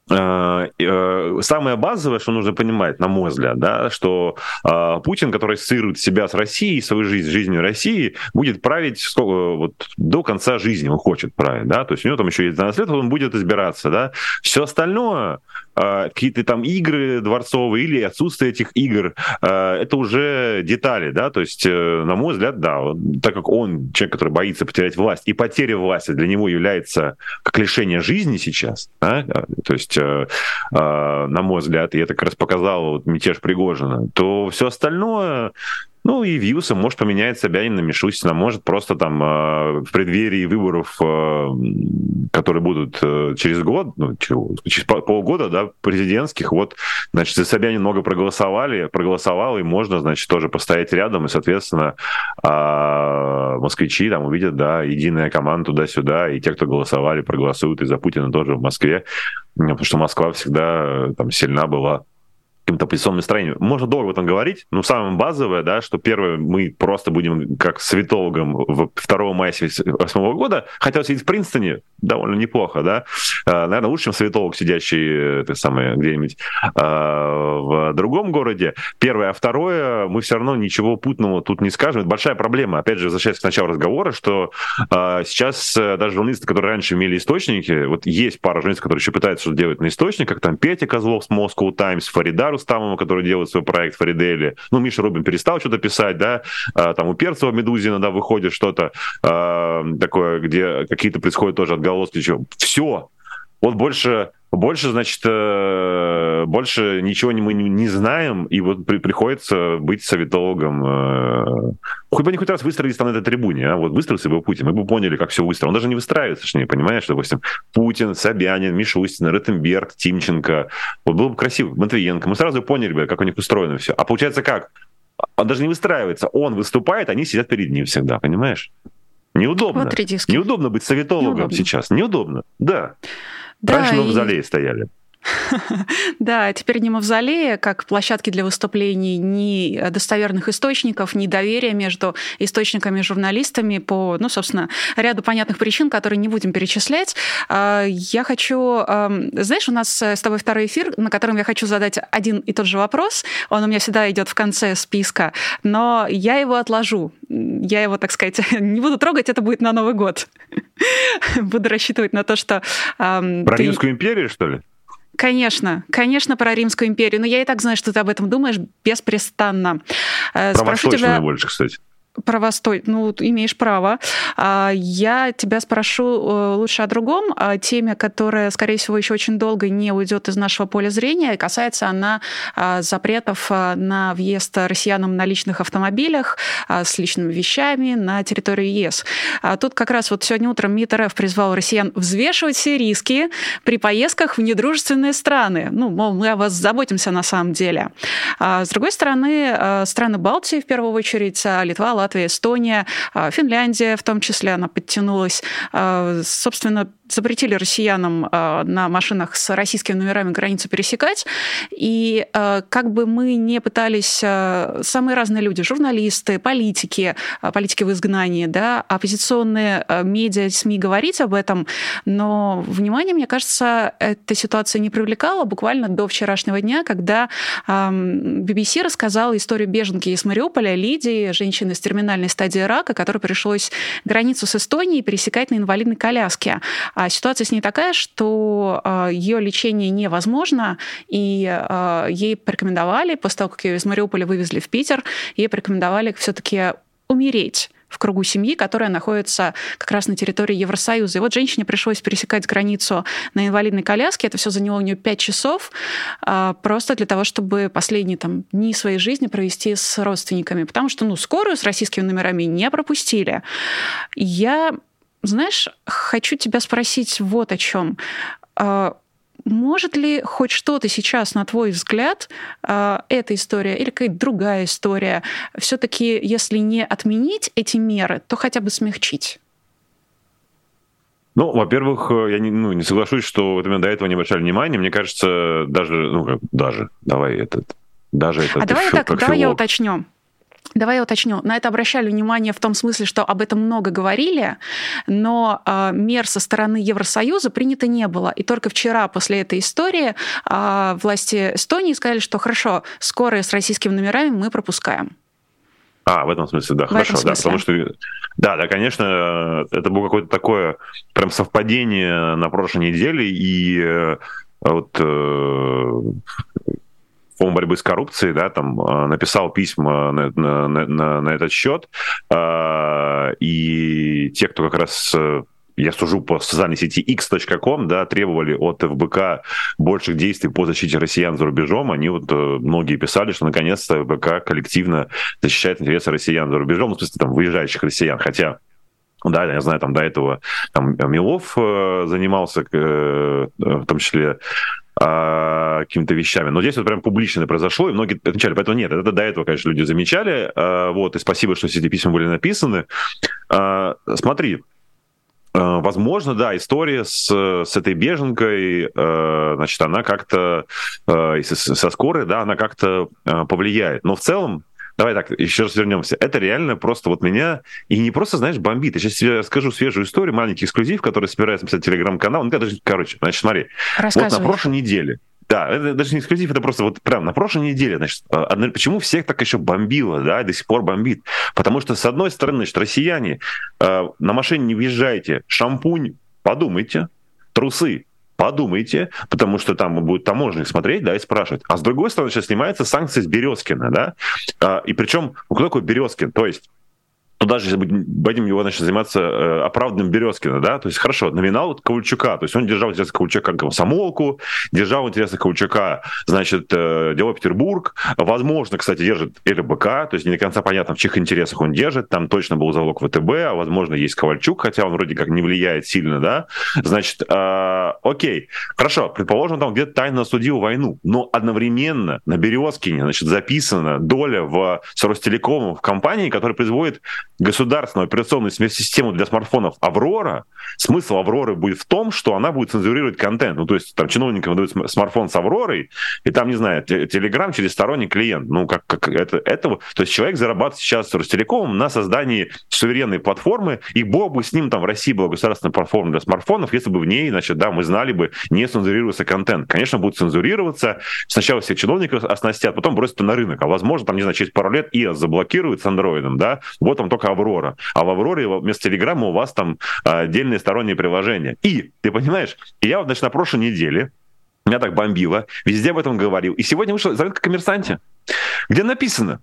самое базовое, что нужно понимать, на мой взгляд, да, что э, Путин, который ассоциирует себя с Россией, свою жизнь, жизнью России, будет править сколько, вот, до конца жизни, он хочет править, да, то есть у него там еще есть 12 лет, он будет избираться, да. Все остальное, какие-то там игры дворцовые или отсутствие этих игр, это уже детали, да, то есть, на мой взгляд, да, так как он человек, который боится потерять власть, и потеря власти для него является как лишение жизни сейчас, да, то есть э, э, на мой взгляд, и это как раз показало вот мятеж Пригожина, то все остальное, ну и Вьюса может поменять Собянина, Мишустина, может просто там э, в преддверии выборов, э, которые будут э, через год, ну, через полгода, да, президентских, вот, значит, за Собянин много проголосовали, проголосовал, и можно, значит, тоже постоять рядом, и, соответственно, москвичи там увидят, да, единая команда туда-сюда, и те, кто голосовали, проголосуют и за Путина тоже в Москве, потому что Москва всегда там сильна была каким-то оппозиционным настроением. Можно долго об этом говорить, но самое базовое, да, что первое, мы просто будем как светологом 2 мая 1978 года, хотел сидеть в Принстоне, довольно неплохо, да. Наверное, лучше, чем советолог, сидящий, ты самое, где-нибудь в другом городе. Первое. А второе, мы все равно ничего путного тут не скажем. Это большая проблема. Опять же, возвращаясь к началу разговора, что сейчас даже журналисты, которые раньше имели источники, вот есть пара журналистов, которые еще пытаются что-то делать на источниках, там Петя Козлов с Moscow Times, Фарида Рустамова, который делает свой проект Фаридели, ну, Миша Рубин перестал что-то писать, да, там у Перцева Медузина, да, выходит что-то такое, где какие-то происходят тоже отголоски, чего. Все. Вот больше больше, значит, э, больше ничего мы не знаем, и вот при, приходится быть советологом. Э. Хоть бы они хоть раз выстроились там на этой трибуне, а вот выстроился бы Путин, мы бы поняли, как все выстроено. Он даже не выстраивается, точнее, понимаешь, допустим, Путин, Собянин, Мишустин, Ротенберг, Тимченко. Вот было бы красиво, Матвиенко. Мы сразу поняли бы, как у них устроено все. А получается как? Он даже не выстраивается. Он выступает, они сидят перед ним всегда, понимаешь? Неудобно. Вот Неудобно быть советологом Неудобно. сейчас. Неудобно. Да. да Раньше и... мы в зале стояли. Да, теперь не мавзолея, как площадки для выступлений, ни достоверных источников, ни доверия между источниками и журналистами по, ну, собственно, ряду понятных причин, которые не будем перечислять. А, я хочу... Знаешь, у нас с тобой второй эфир, на котором я хочу задать один и тот же вопрос. Он у меня всегда идет в конце списка, но я его отложу. Я его, так сказать, (laughs) не буду трогать, это будет на Новый год. (laughs) Буду рассчитывать на то, что... Про ты... Римскую империю, что ли? Конечно, конечно, про Римскую империю. Но я и так знаю, что ты об этом думаешь беспрестанно. Э, про Спрошу тебя... больше, кстати про Восток, ну, имеешь право. А, я тебя спрошу э, лучше о другом, о теме, которая, скорее всего, еще очень долго не уйдет из нашего поля зрения. Касается она а, запретов а, на въезд россиянам на личных автомобилях с личными вещами на территорию ЕС. Тут как раз вот сегодня утром МИД РФ призвал россиян взвешивать все риски при поездках в недружественные страны. Ну, мол, мы о вас заботимся на самом деле. С другой стороны, страны Балтии, в первую очередь, Литва, Латвия, Эстония, а, Финляндия в том числе, она подтянулась. А, собственно, запретили россиянам а, на машинах с российскими номерами границу пересекать. И как бы мы не пытались, самые разные люди, журналисты, политики, политики в изгнании, да, оппозиционные медиа, СМИ говорить об этом, но внимание, мне кажется, эта ситуация не привлекала буквально до вчерашнего дня, когда BBC рассказала историю беженки из Мариуполя, Лидии, женщины с терминальной стадии рака, которой пришлось границу с Эстонией пересекать на инвалидной коляске. А ситуация с ней такая, что а, ее лечение невозможно, и а, ей порекомендовали, после того, как ее из Мариуполя вывезли в Питер, ей порекомендовали все-таки умереть в кругу семьи, которая находится как раз на территории Евросоюза. И вот женщине пришлось пересекать границу на инвалидной коляске. Это все заняло у нее 5 часов а, просто для того, чтобы последние там, дни своей жизни провести с родственниками. Потому что ну, скорую с российскими номерами не пропустили. Я знаешь, хочу тебя спросить вот о чем. А, может ли хоть что-то сейчас, на твой взгляд, а, эта история или какая-то другая история, все-таки, если не отменить эти меры, то хотя бы смягчить? Ну, во-первых, я не, ну, не соглашусь, что вот именно до этого не обращали внимания. Мне кажется, даже, ну, даже, давай этот, даже это. А давай так, давай я уточню. Давай я уточню. На это обращали внимание в том смысле, что об этом много говорили, но э, мер со стороны Евросоюза принято не было. И только вчера после этой истории э, власти Эстонии сказали, что хорошо, скорые с российскими номерами мы пропускаем. А, в этом смысле, да, в хорошо, смысле. да, потому что, да, да, конечно, это было какое-то такое прям совпадение на прошлой неделе, и э, вот э, фонд борьбы с коррупцией, да, там э, написал письма на, на, на, на этот счет, э, и те, кто как раз э, я сужу по социальной сети x.com, да, требовали от ФБК больших действий по защите россиян за рубежом. Они вот многие писали, что наконец-то ФБК коллективно защищает интересы россиян за рубежом, ну, в смысле, там, выезжающих россиян. Хотя да, я знаю, там до этого там, Милов э, занимался, э, в том числе а, какими-то вещами. Но здесь вот прям публично произошло, и многие отмечали. Поэтому нет, это до этого, конечно, люди замечали. А, вот, и спасибо, что все эти письма были написаны. А, смотри, Возможно, да, история с, с этой беженкой, значит, она как-то, со скорой, да, она как-то повлияет. Но в целом, давай так, еще раз вернемся. Это реально просто вот меня, и не просто, знаешь, бомбит. Я сейчас тебе расскажу свежую историю, маленький эксклюзив, который собирается написать телеграм-канал. Ну, даже, короче, значит, смотри. Вот на прошлой неделе, да, это даже не эксклюзив, это просто вот прям на прошлой неделе, значит, а, почему всех так еще бомбило, да, и до сих пор бомбит? Потому что, с одной стороны, значит, россияне, э, на машине не въезжайте, шампунь, подумайте, трусы, подумайте, потому что там будет таможенник смотреть, да, и спрашивать. А с другой стороны, сейчас снимается санкции с Березкина, да, а, и причем, ну, кто такой Березкин? То есть ну, даже если будем его значит, заниматься э, оправданным Березкина, да, то есть хорошо, номинал Ковальчука, то есть он держал интересы Ковальчука как комсомолку, держал интересы Ковальчука, значит, э, дело Петербург, возможно, кстати, держит РБК, то есть не до конца понятно, в чьих интересах он держит, там точно был залог ВТБ, а возможно, есть Ковальчук, хотя он вроде как не влияет сильно, да, значит, э, окей, хорошо, предположим, там где-то тайно судил войну, но одновременно на Березкине, значит, записана доля в с Ростелекомом в компании, которая производит государственную операционную систему для смартфонов Аврора, смысл Авроры будет в том, что она будет цензурировать контент. Ну, то есть там чиновникам дают смартфон с Авророй, и там, не знаю, Телеграм через сторонний клиент. Ну, как, как это, этого. То есть человек зарабатывает сейчас с Ростелекомом на создании суверенной платформы, и бог бы с ним там в России была государственная платформа для смартфонов, если бы в ней, значит, да, мы знали бы, не цензурировался контент. Конечно, будет цензурироваться. Сначала все чиновников оснастят, потом бросят на рынок. А возможно, там, не знаю, через пару лет iOS заблокируют с андроидом, да, вот там только Аврора. А в Авроре вместо Телеграма у вас там а, отдельные сторонние приложения. И, ты понимаешь, я вот, значит, на прошлой неделе, меня так бомбило, везде об этом говорил. И сегодня вышла заметка коммерсанте, где написано,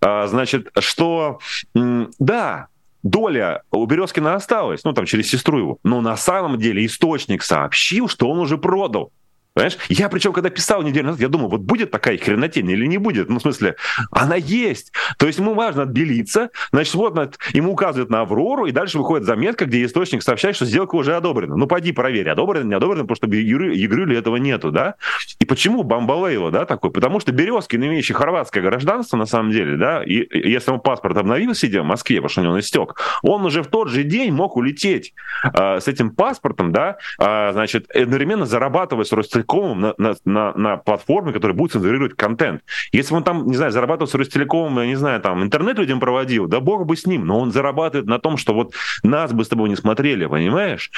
а, значит, что да, доля у Березкина осталась, ну там через сестру его, но на самом деле источник сообщил, что он уже продал. Понимаешь? Я причем, когда писал неделю назад, я думал, вот будет такая хренотень или не будет. Ну, в смысле, она есть. То есть ему важно отбелиться, значит, вот ему указывают на Аврору, и дальше выходит заметка, где источник сообщает, что сделка уже одобрена. Ну, пойди проверь, одобрена, не одобрена, потому что Юры, этого нету, да? И почему Бамбалеева, да, такой? Потому что Березкин, имеющий хорватское гражданство, на самом деле, да, и если он паспорт обновил, сидя в Москве, потому что у него истек, он уже в тот же день мог улететь э, с этим паспортом, да, э, значит, одновременно зарабатывая с Ростелекомом на, на, на, на платформе, которая будет цензурировать контент. Если он там, не знаю, зарабатывал с Ростелекомом, я не знаю, там, интернет людям проводил, да бог бы с ним, но он зарабатывает на том, что вот нас бы с тобой не смотрели, понимаешь?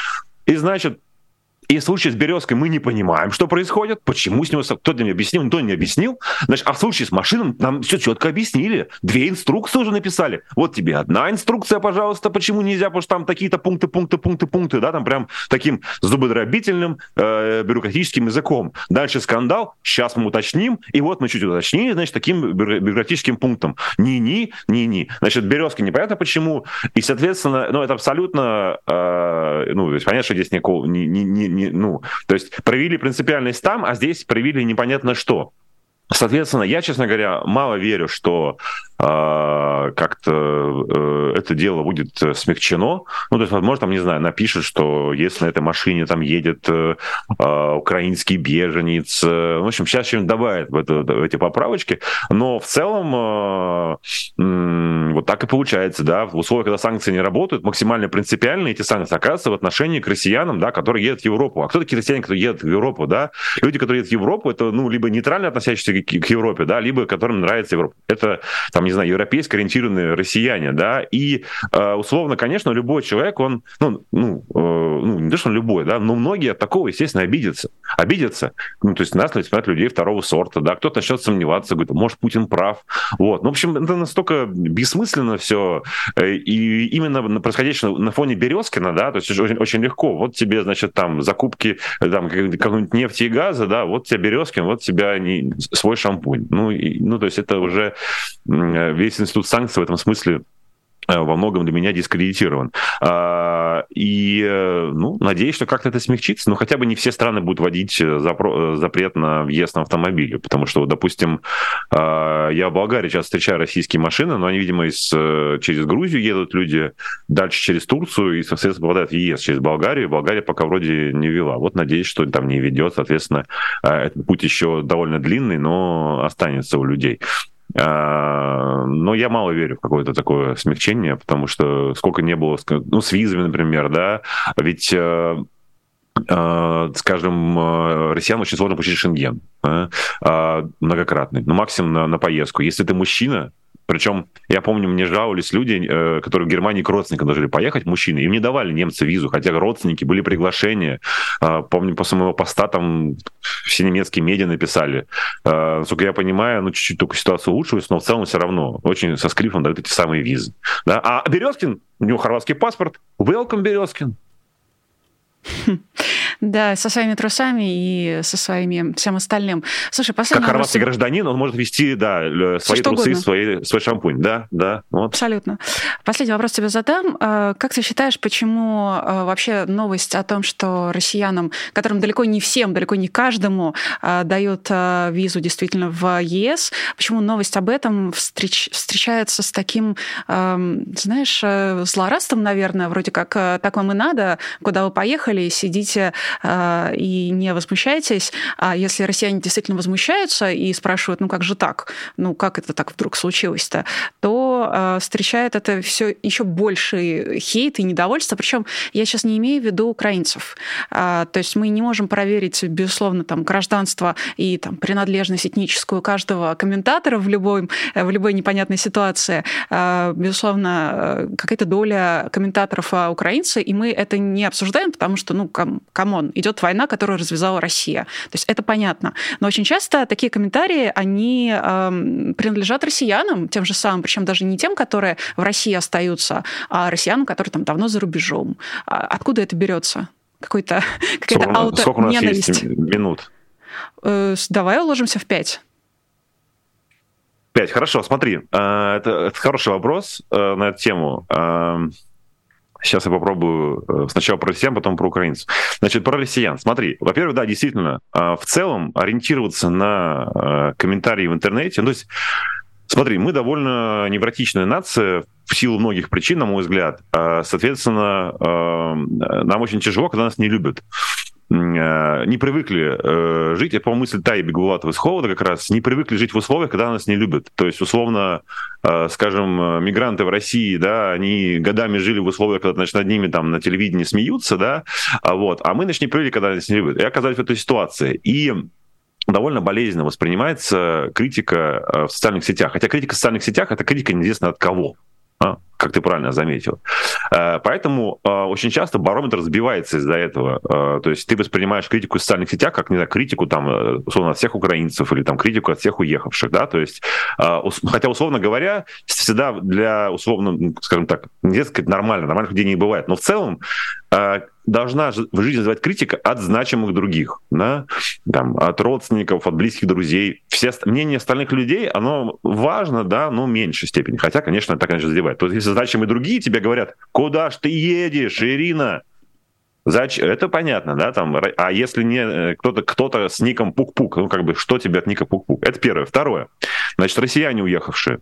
И значит, и в случае с Березкой мы не понимаем, что происходит, почему с него кто-то не объяснил, никто не объяснил. Значит, а в случае с машиной нам все четко объяснили. Две инструкции уже написали. Вот тебе одна инструкция, пожалуйста, почему нельзя, потому что там такие-то пункты, пункты, пункты, пункты, да, там прям таким зубодробительным э, бюрократическим языком. Дальше скандал, сейчас мы уточним, и вот мы чуть уточнили, значит, таким бюрократическим пунктом. Ни-ни, ни-ни. Значит, Березка непонятно почему, и, соответственно, ну, это абсолютно, э, ну, понятно, что здесь никакого, ни, ни, ни, не, ну, то есть проявили принципиальность там, а здесь проявили непонятно что. Соответственно, я, честно говоря, мало верю, что э, как-то э, это дело будет смягчено. Ну, то есть, возможно, там, не знаю, напишет, что если на этой машине там едет э, э, украинский беженец. Э, в общем, сейчас что-нибудь добавят в, это, в эти поправочки. Но в целом э, э, вот так и получается, да, в условиях, когда санкции не работают, максимально принципиально эти санкции оказываются в отношении к россиянам, да, которые едут в Европу. А кто такие россияне, которые едут в Европу, да? Люди, которые едут в Европу, это, ну, либо нейтрально относящиеся к Европе, да, либо которым нравится Европа. Это, там, не знаю, европейско ориентированные россияне, да, и э, условно, конечно, любой человек, он, ну, ну, э, ну, не то, что он любой, да, но многие от такого, естественно, обидятся. Обидятся, ну, то есть нас смотрят людей второго сорта, да, кто-то начнет сомневаться, говорит, может, Путин прав, вот. Ну, в общем, это настолько бессмысленно все, э, и именно происходящее на фоне Березкина, да, то есть очень, очень легко, вот тебе, значит, там, закупки, там, какой-нибудь нефти и газа, да, вот тебе Березкин, вот тебя не, свой шампунь. Ну, и, ну, то есть это уже весь институт санкций в этом смысле во многом для меня дискредитирован. А, и, э, ну, надеюсь, что как-то это смягчится, но хотя бы не все страны будут вводить э, запрет на въезд на автомобиле, потому что, допустим, а, я в Болгарии сейчас встречаю российские машины, но они, видимо, из, через Грузию едут люди, дальше через Турцию, и, соответственно, попадают в ЕС через Болгарию, Болгария пока вроде не вела. Вот надеюсь, что там не ведет, соответственно, этот путь еще довольно длинный, но останется у людей. А, но я мало верю в какое-то такое смягчение, потому что сколько не было, ну, с визами, например, да, ведь э, э, с каждым э, россиянам очень сложно получить шенген, многократный, но максимум на, на поездку. Если ты мужчина, Причем, я помню, мне жаловались люди, э, которые в Германии к родственникам должны поехать, мужчины. Им не давали немцы визу, хотя родственники, были приглашения. Э, помню, после моего поста там все немецкие медиа написали. Э, насколько я понимаю, ну, чуть-чуть только ситуация улучшилась, но в целом все равно очень со скрипом дают эти самые визы. Да? А Березкин, у него хорватский паспорт. Welcome, Березкин. (laughs) Да, со своими трусами и со своими всем остальным. Слушай, последний Как хорватский вопрос... гражданин, он может вести, да, свои Все, трусы, свои, свой шампунь, да, да. Вот. Абсолютно. Последний вопрос тебе задам. А, как ты считаешь, почему а, вообще новость о том, что россиянам, которым далеко не всем, далеко не каждому дают визу действительно в ЕС, почему новость об этом встреч... встречается с таким, знаешь, э, злорадством, наверное, вроде как так вам и надо, куда вы поехали, сидите и не возмущайтесь. А если россияне действительно возмущаются и спрашивают, ну как же так, ну как это так вдруг случилось-то, то а, встречает это все еще больше хейт и недовольство. Причем я сейчас не имею в виду украинцев. А, то есть мы не можем проверить, безусловно, там гражданство и там принадлежность этническую каждого комментатора в любой, в любой непонятной ситуации. Безусловно, какая-то доля комментаторов украинцы, и мы это не обсуждаем, потому что, ну, come on, come on, идет война, которую развязала Россия. То есть это понятно. Но очень часто такие комментарии, они э, принадлежат россиянам, тем же самым, причем даже не тем, которые в России остаются, а россиянам, которые там давно за рубежом. А откуда это берется? Какой-то, (laughs) какая-то ауто Сколько у нас ненависть. есть минут? Э, давай уложимся в пять. Пять, хорошо, смотри, э, это, это хороший вопрос э, на эту тему. Сейчас я попробую э, сначала про россиян, потом про украинцев. Значит, про россиян. Смотри, во-первых, да, действительно, а, в целом ориентироваться на э, комментарии в интернете, ну, то есть Смотри, мы довольно невротичная нация в силу многих причин, на мой взгляд. Соответственно, э, нам очень тяжело, когда нас не любят. Э, не привыкли э, жить, это, по-моему, мысль Таи Бегулатова из Холода как раз, не привыкли жить в условиях, когда нас не любят. То есть, условно, э, скажем, мигранты в России, да, они годами жили в условиях, когда, значит, над ними там на телевидении смеются, да, а вот, а мы, значит, не привыкли, когда нас не любят. И оказались в этой ситуации. И довольно болезненно воспринимается критика в социальных сетях. Хотя критика в социальных сетях — это критика неизвестно от кого? Как ты правильно заметил. Э, поэтому э, очень часто барометр сбивается из-за этого. Э, то есть ты воспринимаешь критику в социальных сетях как, не знаю, критику там, условно, от всех украинцев или там критику от всех уехавших, да, то есть, хотя, условно говоря, всегда для, условно, ну, скажем так, нельзя сказать нормально, нормальных людей не бывает, но в целом должна в жизни называть критика от значимых других, да? там, от родственников, от близких друзей. Все, мнение остальных людей, оно важно, да, но в меньшей степени. Хотя, конечно, это, конечно, задевает. То есть, если значимые другие тебе говорят, куда ж ты едешь, Ирина? Зачем? Это понятно, да, там, а если не э, кто-то кто с ником Пук-Пук, ну, как бы, что тебе от ника Пук-Пук? Это первое. Второе. Значит, россияне уехавшие,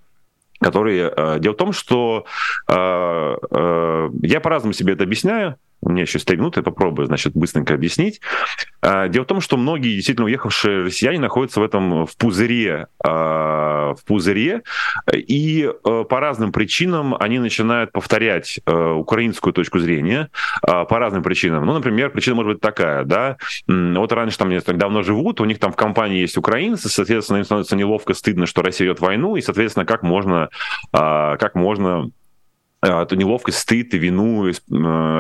которые... Э, дело в том, что э, э, я по-разному себе это объясняю, у меня еще 3 минуты, я попробую, значит, быстренько объяснить. А, дело в том, что многие действительно уехавшие россияне находятся в этом в пузыре, а, в пузыре, и а, по разным причинам они начинают повторять украинскую точку зрения по разным причинам. Ну, например, причина может быть такая, да, вот раньше там так давно живут, у них там в компании есть украинцы, соответственно, им становится неловко, стыдно, что Россия идет войну, и, соответственно, как можно, как можно а, эту неловкость, стыд и вину, э,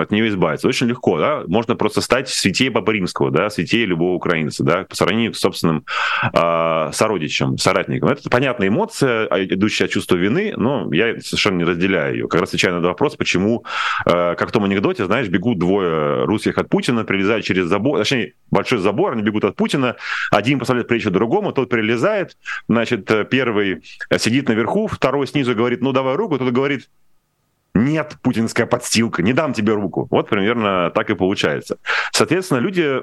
от нее избавиться. Очень легко, да, можно просто стать святее Папы Римского, да, святее любого украинца, да, по сравнению с собственным э, сородичем, соратником. Это понятная эмоция, а, идущая от чувства вины, но я совершенно не разделяю ее. Как раз отвечаю на вопрос, почему, э, как в том анекдоте, знаешь, бегут двое русских от Путина, прилезают через забор, точнее, большой забор, они бегут от Путина, один поставляет плечи другому, тот прилезает, значит, первый сидит наверху, второй снизу говорит, ну, давай руку, тот говорит, нет, путинская подстилка, не дам тебе руку. Вот примерно так и получается. Соответственно, люди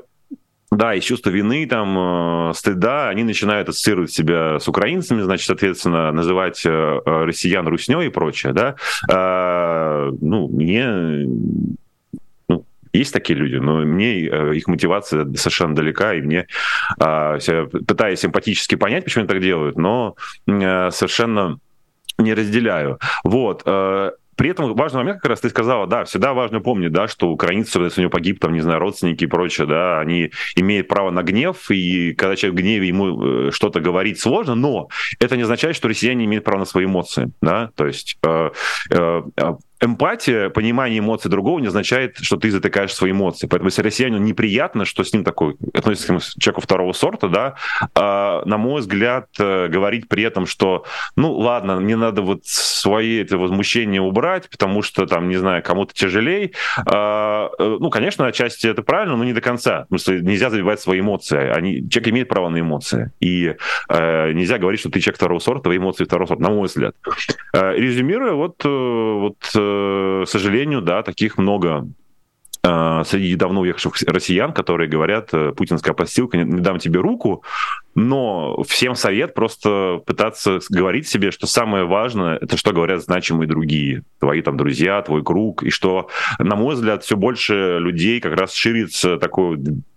да, из чувства вины, там, э, стыда, они начинают ассоциировать себя с украинцами, значит, соответственно, называть э, э россиян русней и прочее, да. Э, ну, мне ну, есть такие люди, но мне э, их мотивация совершенно далека, и мне э, пытаюсь эмпатически понять, почему они так делают, но э, совершенно не разделяю. Вот. При этом важный момент, как раз ты сказала, да, всегда важно помнить, да, что украинцы, если у него погиб, там, не знаю, родственники и прочее, да, они имеют право на гнев, и когда человек в гневе, ему э, что-то говорить сложно, но это не означает, что россияне имеют право на свои эмоции, да, то есть э, э, эмпатия, понимание эмоций другого не означает, что ты затыкаешь свои эмоции. Поэтому если россиянину неприятно, что с ним такой относится к человеку второго сорта, да, э, на мой взгляд, э, говорить при этом, что, ну, ладно, мне надо вот свои это возмущение убрать, потому что, там, не знаю, кому-то тяжелее. Э, э, ну, конечно, отчасти это правильно, но не до конца. Потому что нельзя забивать свои эмоции. Они, человек имеет право на эмоции. И э, нельзя говорить, что ты человек второго сорта, твои эмоции второго сорта, на мой взгляд. Э, резюмируя, вот, э, вот к сожалению, да, таких много э, среди недавно уехавших россиян, которые говорят, э, путинская постилка, не дам тебе руку, но всем совет просто пытаться говорить себе, что самое важное, это что говорят значимые другие, твои там друзья, твой круг, и что, на мой взгляд, все больше людей как раз ширится такой Э, э,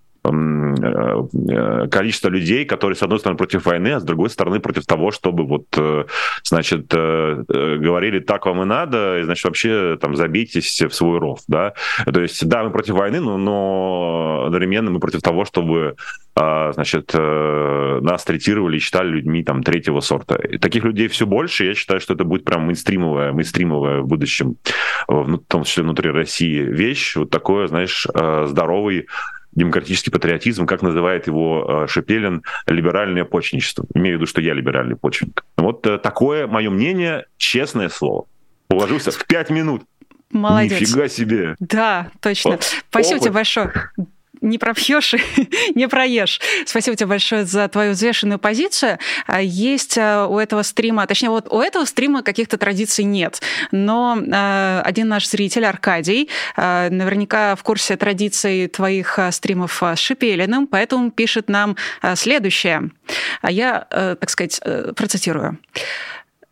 количество людей, которые, с одной стороны, против войны, а с другой стороны, против того, чтобы вот, э, значит, говорили, так вам и надо, и, значит, вообще там забейтесь в свой ров, да. То есть, да, мы против войны, но, но одновременно мы против того, чтобы значит, нас третировали и считали людьми там третьего сорта. И таких людей все больше, я считаю, что это будет прям мейнстримовая, мейнстримовая в будущем, в том числе внутри России, вещь, вот такое, знаешь, здоровый демократический патриотизм, как называет его э, Шепелин, либеральное почничество. Имею в виду, что я либеральный почвенник. Вот э, такое мое мнение, честное слово. Уложился в пять минут. Молодец. Нифига себе. Да, точно. Вот. Спасибо Опыт. тебе большое не пропьешь и (laughs) не проешь. Спасибо тебе большое за твою взвешенную позицию. А, есть а, у этого стрима, точнее, вот у этого стрима каких-то традиций нет, но а, один наш зритель, Аркадий, наверняка в курсе традиций твоих стримов с Шипелиным, поэтому пишет нам следующее. Я, так сказать, процитирую.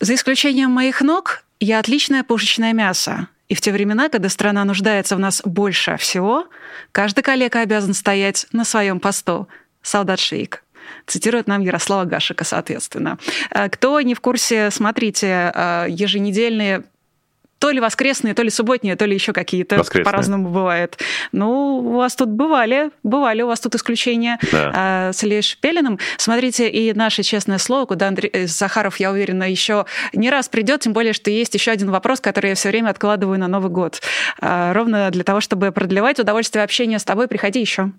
«За исключением моих ног, я отличное пушечное мясо. И в те времена, когда страна нуждается в нас больше всего, каждый коллега обязан стоять на своем посту. Солдат Шейк. Цитирует нам Ярослава Гашика, соответственно. Э, кто не в курсе, смотрите э, еженедельные то ли воскресные, то ли субботние, то ли еще какие-то по-разному бывает. Ну, у вас тут бывали, бывали у вас тут исключения да. а, с Ильей Шпелиным. Смотрите, и наше честное слово, куда Андрей э, Захаров, я уверена, еще не раз придет, тем более, что есть еще один вопрос, который я все время откладываю на Новый год. А, ровно для того, чтобы продлевать удовольствие общения с тобой, приходи еще.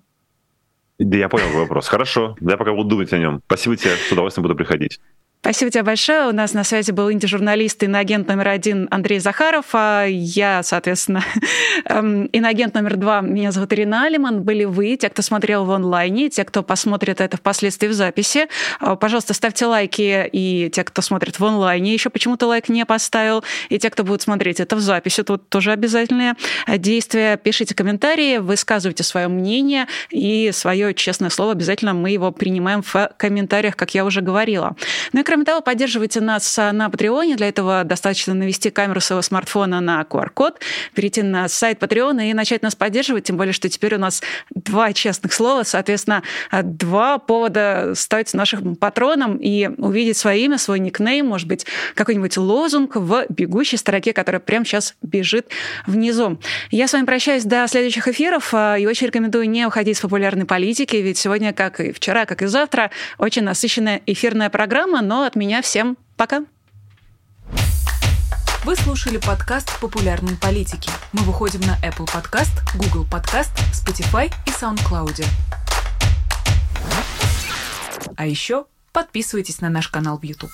Да, я понял вопрос. Хорошо. Я пока буду думать о нем. Спасибо тебе, с удовольствием буду приходить. Спасибо тебе большое. У нас на связи был инди-журналист, иноагент номер один Андрей Захаров. А я, соответственно, (laughs) эм, иноагент номер два. Меня зовут Ирина Алиман. Были вы, те, кто смотрел в онлайне, те, кто посмотрит это впоследствии в записи. А, пожалуйста, ставьте лайки. И те, кто смотрит в онлайне, еще почему-то лайк не поставил. И те, кто будет смотреть это в записи, тут тоже обязательное действие. Пишите комментарии, высказывайте свое мнение и свое честное слово. Обязательно мы его принимаем в комментариях, как я уже говорила. Ну и кроме того, поддерживайте нас а, на Патреоне. Для этого достаточно навести камеру своего смартфона на QR-код, перейти на сайт Патреона и начать нас поддерживать. Тем более, что теперь у нас два честных слова, соответственно, два повода стать нашим патроном и увидеть свое имя, свой никнейм, может быть, какой-нибудь лозунг в бегущей строке, которая прямо сейчас бежит внизу. Я с вами прощаюсь до следующих эфиров а, и очень рекомендую не уходить с популярной политики, ведь сегодня, как и вчера, как и завтра, очень насыщенная эфирная программа, но от меня всем пока. Вы слушали подкаст «Популярные политики». Мы выходим на Apple Podcast, Google Podcast, Spotify и SoundCloud. А еще подписывайтесь на наш канал в YouTube.